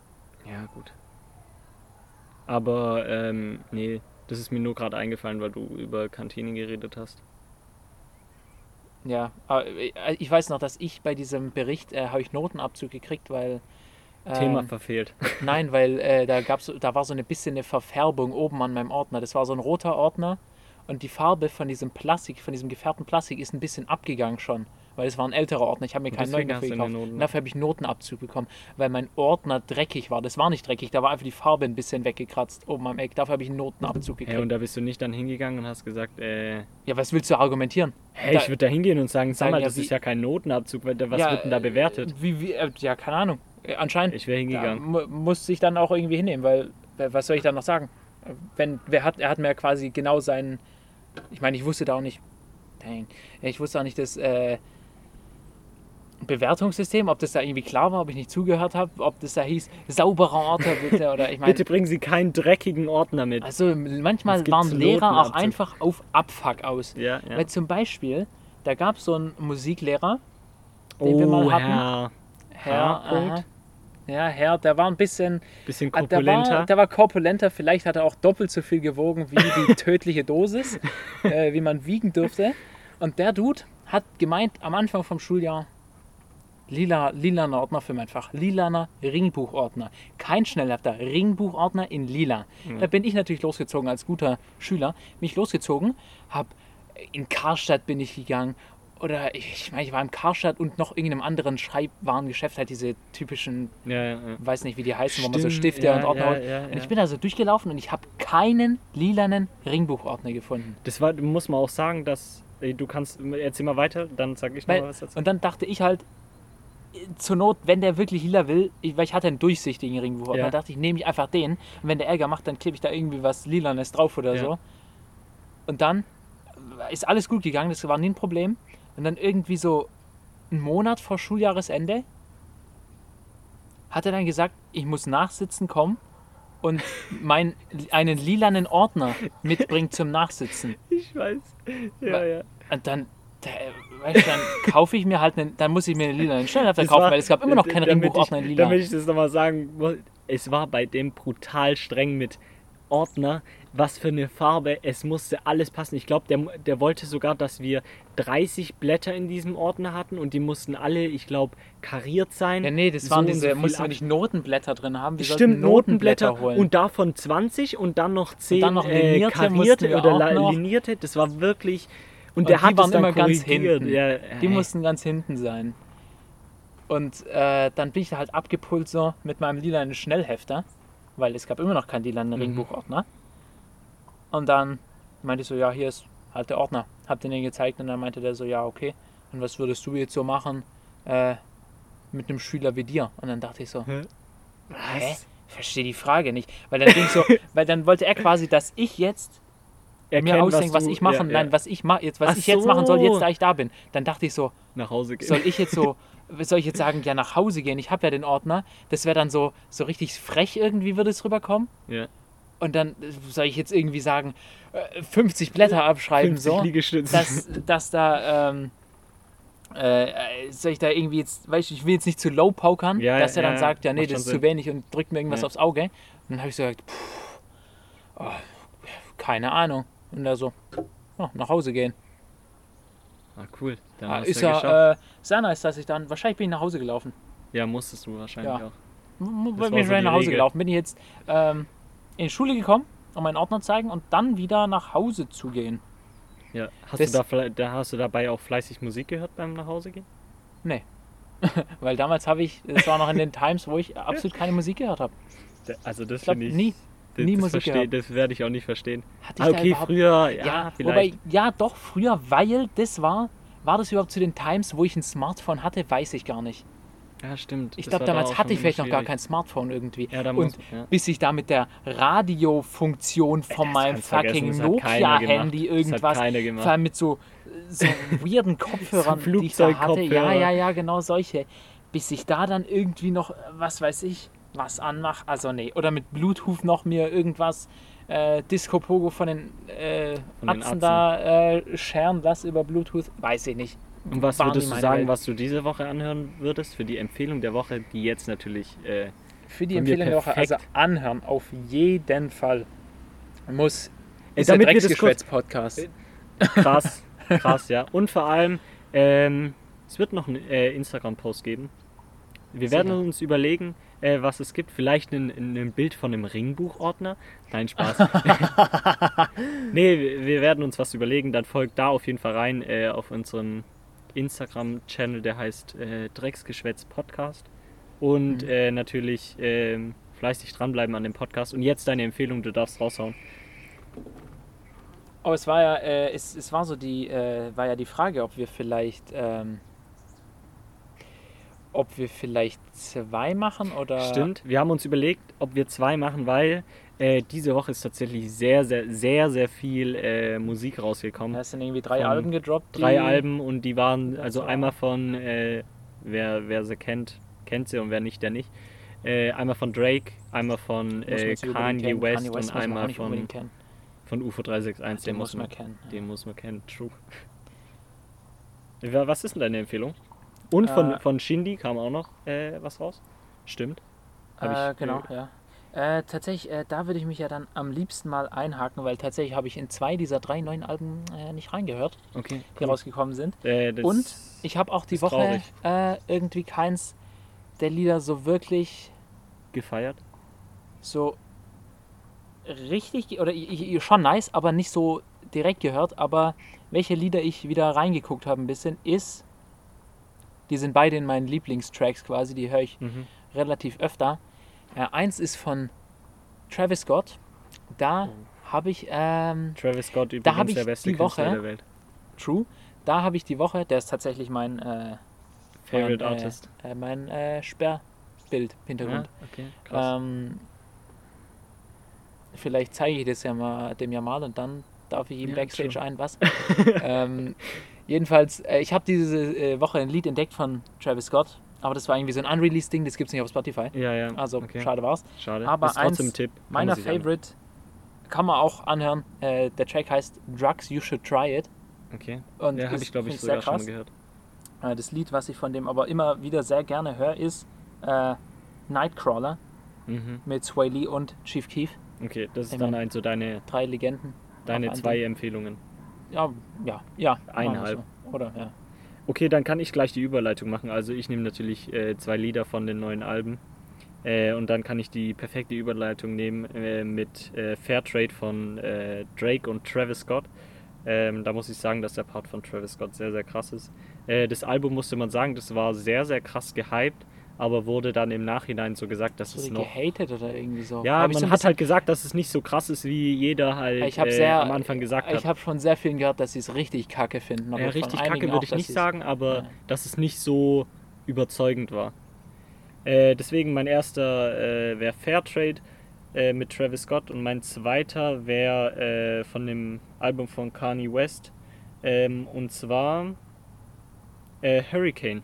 Ja, gut. Aber, ähm, nee, das ist mir nur gerade eingefallen, weil du über Kantine geredet hast. Ja, aber äh, ich weiß noch, dass ich bei diesem Bericht äh, habe ich Notenabzug gekriegt, weil Thema ähm, verfehlt. [laughs] Nein, weil äh, da gab's, da war so eine bisschen eine Verfärbung oben an meinem Ordner. Das war so ein roter Ordner und die Farbe von diesem Plastik, von diesem gefärbten Plastik ist ein bisschen abgegangen schon, weil es war ein älterer Ordner. Ich habe mir keinen neuen dafür gekauft. Noten- dafür habe ich Notenabzug bekommen, weil mein Ordner dreckig war. Das war nicht dreckig, da war einfach die Farbe ein bisschen weggekratzt oben am Eck. Dafür habe ich einen Notenabzug Hey, gekriegt. und da bist du nicht dann hingegangen und hast gesagt, äh, ja, was willst du argumentieren? hey, Da- ich würde da hingehen und sagen, sag mal, ja, das wie- ist ja kein Notenabzug, was ja, wird denn da bewertet? äh, Wie, wie, äh, ja, keine Ahnung. Äh, Anscheinend. Ich wäre hingegangen. mu muss ich dann auch irgendwie hinnehmen, weil was soll ich dann noch sagen? Wenn wer hat, er hat mir quasi genau seinen. Ich meine, ich wusste da auch nicht. Dang, ich wusste auch nicht das äh, Bewertungssystem, ob das da irgendwie klar war, ob ich nicht zugehört habe, ob das da hieß sauberer Ordner bitte oder ich [laughs] meine. Bitte bringen Sie keinen dreckigen Ordner mit. Also manchmal waren Lehrer auch einfach auf Abfuck aus. ja, ja. Weil zum Beispiel, da gab es so einen Musiklehrer, den wir Oh, mal hatten. Herr. Herr, aha. ja, Herr, der war ein bisschen Bisschen Ah, Der war, korpulenter. der war korpulenter, vielleicht hat er auch doppelt so viel gewogen wie die [laughs] tödliche Dosis, äh, wie man wiegen dürfte. Und der Dude hat gemeint am Anfang vom Schuljahr, lila, lilaner Ordner für mein Fach, lilaner Ringbuchordner. Kein Schnellhefter, Ringbuchordner in lila. Da bin ich natürlich losgezogen als guter Schüler. Bin ich losgezogen, hab in Karstadt bin ich gegangen. Oder ich, ich meine, ich war im Karstadt und noch irgendeinem anderen Schreibwarengeschäft, halt diese typischen ja, ja, ja. weiß nicht, wie die heißen, wo man so Stimmt, Stifte und Ordner holt. Und ich bin also durchgelaufen und ich habe keinen lilanen Ringbuchordner gefunden. Das war, muss man auch sagen, dass ey, du kannst, erzähl mal weiter, dann sag ich noch Weil, was dazu. und dann dachte ich halt, äh, zur Not, wenn der wirklich lila will, ich, weil ich hatte einen durchsichtigen Ringbuchordner, Ja. dachte ich, nehme ich einfach den. Und wenn der Ärger macht, dann klebe ich da irgendwie was Lilanes drauf oder Ja. so. Und dann ist alles gut gegangen, das war nie ein Problem. Und dann irgendwie so einen Monat vor Schuljahresende hat er dann gesagt, ich muss nachsitzen kommen und mein, einen lilanen Ordner mitbringen zum Nachsitzen. [laughs] Ich weiß. Ja, ja. Und dann, da, weißt dann kaufe ich mir halt einen, dann muss ich mir einen lilanen Das kaufen, war- weil es gab immer noch keinen Ringbuchordner in lila. Damit ich das nochmal sagen es war bei dem brutal streng mit Ordner, was für eine Farbe, es musste alles passen. Ich glaube, der, der wollte sogar, dass wir 30 Blätter in diesem Ordner hatten und die mussten alle, ich glaube, kariert sein. Ja, nee, das So waren und diese, so mussten wir nicht Notenblätter drin haben. Wir Stimmt, sollten Notenblätter holen. und davon 20 und dann noch 10 dann noch äh, linierte mussten karierte oder auch noch. linierte. Das war wirklich. Und, Und der die hat waren immer ganz hinten. Ja, Die mussten ganz hinten sein. Und äh, dann bin ich da halt abgepult so mit meinem lilanen Schnellhefter, weil es gab immer noch keinen lilanen Mhm. Ringbuchordner. Und dann meinte ich so, ja, hier ist halt der Ordner. Hab den den gezeigt und dann meinte der so, ja, okay. Und was würdest du jetzt so machen äh, mit einem Schüler wie dir? Und dann dachte ich so, Hä? hä? Verstehe die Frage nicht. Weil dann ging so, [laughs] weil dann wollte er quasi, dass ich jetzt mir Erkennen, ausdenke, was, du- ich machen, ja, ja, nein, was ich mache, jetzt, was Ach ich jetzt machen soll, so. jetzt da ich da bin. Dann dachte ich so, nach Hause gehen. soll ich jetzt so, [laughs] soll ich jetzt sagen, ja nach Hause gehen? Ich habe ja den Ordner. Das wäre dann so, so richtig frech irgendwie würde es rüberkommen. ja. Und dann äh, soll ich jetzt irgendwie sagen, äh, 50 Blätter abschreiben 50 so, Liegestütze. dass, dass da ähm, äh, äh, soll ich da irgendwie jetzt, weißt du, ich will jetzt nicht zu low pokern, Ja, dass er dann sagt, ja nee, das ist schon zu Sinn. wenig und drückt mir irgendwas aufs Auge. Und dann habe ich so gesagt, pff, oh, keine Ahnung. Und er so, oh, nach Hause gehen. Ah, cool. Dann Ah, ist ja ja äh, sehr nice, dass ich dann, wahrscheinlich bin ich nach Hause gelaufen. ja, musstest du wahrscheinlich ja. auch. M- Bin ich so nach Hause Regel. gelaufen. Bin ich jetzt ähm, in die Schule gekommen, um meinen Ordner zu zeigen und dann wieder nach Hause zu gehen. Ja. Hast, Das- du da, da, hast du dabei auch fleißig Musik gehört beim Nachhausegehen? [laughs] Weil damals habe ich, es war noch in den [laughs] Times, wo ich absolut keine Musik gehört habe. Da- Also das finde ich. nie. Das, nie das Musik versteh, gehört. Das werde ich auch nicht verstehen. Hatte Ah, ich da okay, früher, ja, Ja, vielleicht. wobei, ja, doch, früher, weil das war, war das überhaupt zu den Times, wo ich ein Smartphone hatte, weiß ich gar nicht. ja, stimmt. Ich glaube, damals hatte ich vielleicht noch gar kein Smartphone irgendwie. Ja, da muss, Und ja. bis ich da mit der Radiofunktion von Das meinem fucking Nokia-Handy irgendwas, vor allem mit so, so [laughs] weirden Kopfhörern, So die ich da hatte. Ja, ja, ja, genau solche. Bis ich da dann irgendwie noch, was weiß ich, was anmache. Also nee, oder mit Bluetooth noch mir irgendwas äh, Disco Pogo von den, äh, Von den Atzen da äh, scheren lass über Bluetooth. Weiß ich nicht. Und was die würdest du sagen, Welt. was du diese Woche anhören würdest für die Empfehlung der Woche, die jetzt natürlich äh, Für die Empfehlung der Woche, also anhören, auf jeden Fall. Muss. Ey, Ist der damit kurz- Drecksgeschwätz-Podcast. krass, [laughs] krass, ja. Und vor allem, ähm, es wird noch einen äh, Instagram-Post geben. Wir werden Sicher. uns überlegen, äh, was es gibt. Vielleicht ein, ein Bild von einem Ringbuchordner. Nein, Spaß. [laughs] nee, wir- werden uns was überlegen. Dann folgt da auf jeden Fall rein äh, auf unserem Instagram-Channel, der heißt äh, Drecksgeschwätz Podcast. Und Mhm. äh, natürlich ähm, fleißig dranbleiben an dem Podcast. Und jetzt deine Empfehlung, du darfst raushauen. Aber es war ja, äh, es, es war so die, äh, war ja die Frage, ob wir vielleicht, ähm, ob wir vielleicht zwei machen oder. Stimmt. Wir haben uns überlegt, ob wir zwei machen, weil äh, diese Woche ist tatsächlich sehr, sehr, sehr, sehr viel äh, Musik rausgekommen. Da sind irgendwie drei Von Alben gedroppt. Drei Alben und die waren, also so. einmal von, äh, wer, wer sie kennt, kennt sie und wer nicht, der nicht. Äh, einmal von Drake, einmal von äh, Kanye. West, Kanye und man auch einmal von, von UFO 361. Den muss man kennen. Den muss man kennen, true. Wa- Was ist denn deine Empfehlung? Und von, Äh, von Shindy kam auch noch äh, was raus. Stimmt. Äh, ich, genau, ja. Äh, tatsächlich, äh, da würde ich mich ja dann am liebsten mal einhaken, weil tatsächlich habe ich in zwei dieser drei neuen Alben äh, nicht reingehört, Okay. die rausgekommen sind. Und ich habe auch die Woche irgendwie keins der Lieder so wirklich gefeiert. so richtig oder schon nice, aber nicht so direkt gehört. Aber welche Lieder ich wieder reingeguckt habe ein bisschen ist, die sind beide in meinen Lieblingstracks quasi, die höre ich Mhm. relativ öfter. Äh, eins ist von Travis Scott. Da habe ich ähm, Travis Scott übrigens Da ich der beste die Künstler Woche- der Welt. True. Da habe ich die Woche, der ist tatsächlich mein äh, Favorite mein, Artist. Äh, äh, mein äh, Sperrbild, Hintergrund. Ja, okay, krass. Ähm, vielleicht zeige ich das ja mal dem ja mal und dann darf ich ihm Ja, Backstage true. ein, was. [laughs] ähm, jedenfalls, äh, ich habe diese äh, Woche ein Lied entdeckt von Travis Scott, aber das war irgendwie so ein unreleased Ding, das gibt es nicht auf Spotify. ja, ja. Also okay. schade war's. Schade. aber ist trotzdem eins ein Tipp. Kann Meiner sich anhören. Favorite kann man auch anhören. Äh, der Track heißt Drugs You Should Try It. Okay. Und Ja, habe ich glaube ich sogar schon gehört. Äh, das Lied, was ich von dem aber immer wieder sehr gerne höre, ist äh, Nightcrawler Mhm. mit Sway Lee und Chief Keef. Okay, das ist Ich dann mein- ein so deine, Drei Legenden. deine zwei Empfehlungen. Ja, ja, ja. Eineinhalb. So. Oder, ja. Okay, dann kann ich gleich die Überleitung machen. Also ich nehme natürlich äh, zwei Lieder von den neuen Alben. Äh, und dann kann ich die perfekte Überleitung nehmen äh, mit äh, Fairtrade von äh, Drake und Travis Scott. Ähm, da muss ich sagen, dass der Part von Travis Scott sehr, sehr krass ist. Äh, das Album musste man sagen, das war sehr, sehr krass gehypt, aber wurde dann im Nachhinein so gesagt, dass es noch gehatet oder irgendwie so. Ja, Hab ich man so hat halt gesagt, dass es nicht so krass ist, wie jeder halt Ich äh, sehr am Anfang gesagt Ich hat. habe von sehr vielen gehört, dass sie es richtig kacke finden. aber Ja, richtig kacke würde ich nicht sagen, aber Ja. dass es nicht so überzeugend war. Äh, deswegen mein erster äh, wäre Fairtrade äh, mit Travis Scott und mein zweiter wäre äh, von dem Album von Kanye West ähm, und zwar äh, Hurricane.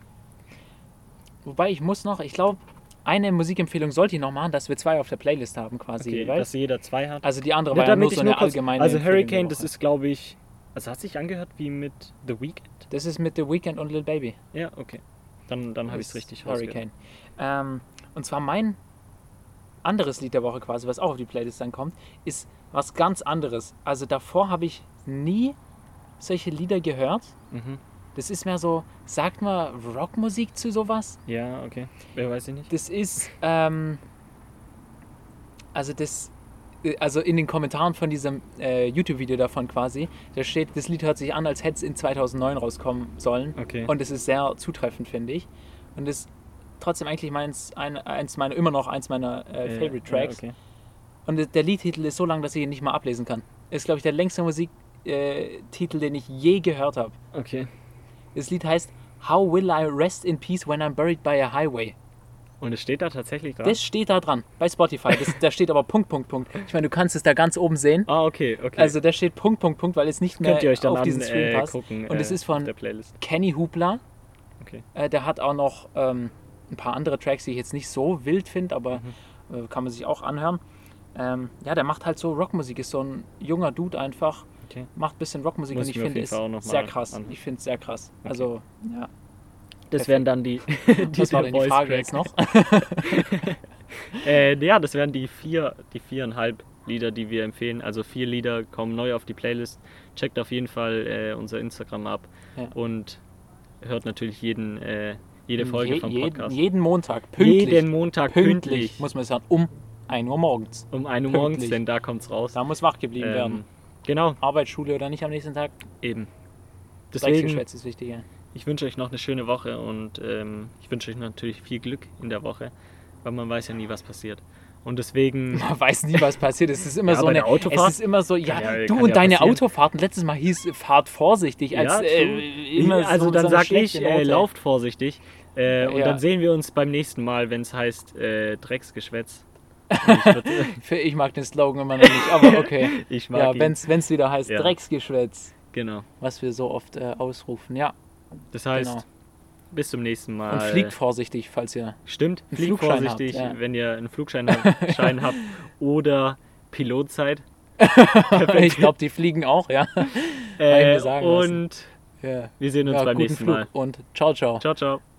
Wobei ich muss noch, ich glaube, eine Musikempfehlung sollte ich noch machen, dass wir zwei auf der Playlist haben quasi Okay, jeweils. dass jeder zwei hat. Also die andere Ja, war ja nur so eine nur kurz- allgemeine Also Hurricane, das ist glaube ich, also hat sich angehört wie mit The Weeknd. Das ist mit The Weeknd und Lil Baby. Ja, okay. Dann, dann habe ich es richtig rausgehört. Hurricane. Ähm, und zwar mein anderes Lied der Woche quasi, was auch auf die Playlist dann kommt, ist was ganz anderes. Also davor habe ich nie solche Lieder gehört. Mhm. Das ist mehr so, sagt man Rockmusik zu sowas? Ja, okay. Wer weiß ich nicht. Das ist, ähm, also das, äh, also in den Kommentaren von diesem äh, YouTube-Video davon quasi, da steht, das Lied hört sich an, als hätte es in 2009 rauskommen sollen. Okay. Und es ist sehr zutreffend, finde ich. Und es ist trotzdem eigentlich meins, ein, eins meiner, immer noch eins meiner äh, Äh, Favorite Tracks. Ja, okay. Und der- Liedtitel ist so lang, dass ich ihn nicht mal ablesen kann. Ist, glaube ich, der längste Musiktitel, äh, den ich je gehört habe. okay. Das Lied heißt How Will I Rest in Peace When I'm Buried by a Highway? Und es steht da tatsächlich dran? Das steht da dran, bei Spotify. Das, da steht aber Punkt, Punkt, Punkt. Ich meine, du kannst es da ganz oben sehen. ah, okay, okay. Also da steht Punkt, Punkt, Punkt, weil es nicht mehr Könnt ihr euch dann auf an, diesen Stream äh, passt. gucken. Und es äh, ist von. Kenny Hoopla. Okay. Äh, der hat auch noch ähm, ein paar andere Tracks, die ich jetzt nicht so wild finde, aber Mhm. äh, kann man sich auch anhören. Ähm, ja, der macht halt so Rockmusik, ist so ein junger Dude einfach. Okay. Macht ein bisschen Rockmusik Muss und ich finde jeden es sehr krass. anhören. Ich finde es sehr krass. Also, ja. Das wären dann die, [laughs] die Was war denn die Voice Frage jetzt noch? [laughs] Äh, ja, das wären die vier, die viereinhalb Lieder, die wir empfehlen. Also vier Lieder kommen neu auf die Playlist. Checkt auf jeden Fall äh, unser Instagram ab Ja. und hört natürlich jeden, äh, jede Folge Je- vom jeden, Podcast. jeden Montag, pünktlich. Jeden Montag pünktlich. muss man sagen, um 1 Uhr morgens. Um 1 Uhr morgens, Pünktlich. denn da kommt's raus. Da muss wach geblieben werden. Genau, Arbeit, Schule oder nicht am nächsten Tag. eben. Deswegen, Drecksgeschwätz ist wichtiger. ich wünsche euch noch eine schöne Woche und ähm, ich wünsche euch natürlich viel Glück in der Woche, weil man weiß ja nie, was passiert. Und deswegen, [laughs] Man weiß nie, was passiert. Es ist immer Ja, so eine Autofahrt Es ist immer so, ja, ja- du und ja deine passieren. Autofahrten. Letztes Mal hieß fahrt vorsichtig. Als, äh, immer also so, dann so sag ich, äh, lauft vorsichtig. Äh, und dann sehen wir uns beim nächsten Mal, wenn es heißt äh, Drecksgeschwätz. Ich, ich mag den Slogan immer noch nicht, aber okay. [laughs] ich mag ja, wenn es wieder heißt Ja. Drecksgeschwätz, Genau. was wir so oft äh, ausrufen. Ja, Das heißt, Genau. bis zum nächsten Mal. und fliegt vorsichtig, falls ihr. Stimmt, einen fliegt Flugschein vorsichtig, habt, ja. wenn ihr einen Flugschein habt, [laughs] oder Pilot seid. [laughs] ich glaube, die fliegen auch, ja. Äh, und ja. wir sehen uns ja beim nächsten Flug Mal. und ciao, ciao. Ciao, ciao.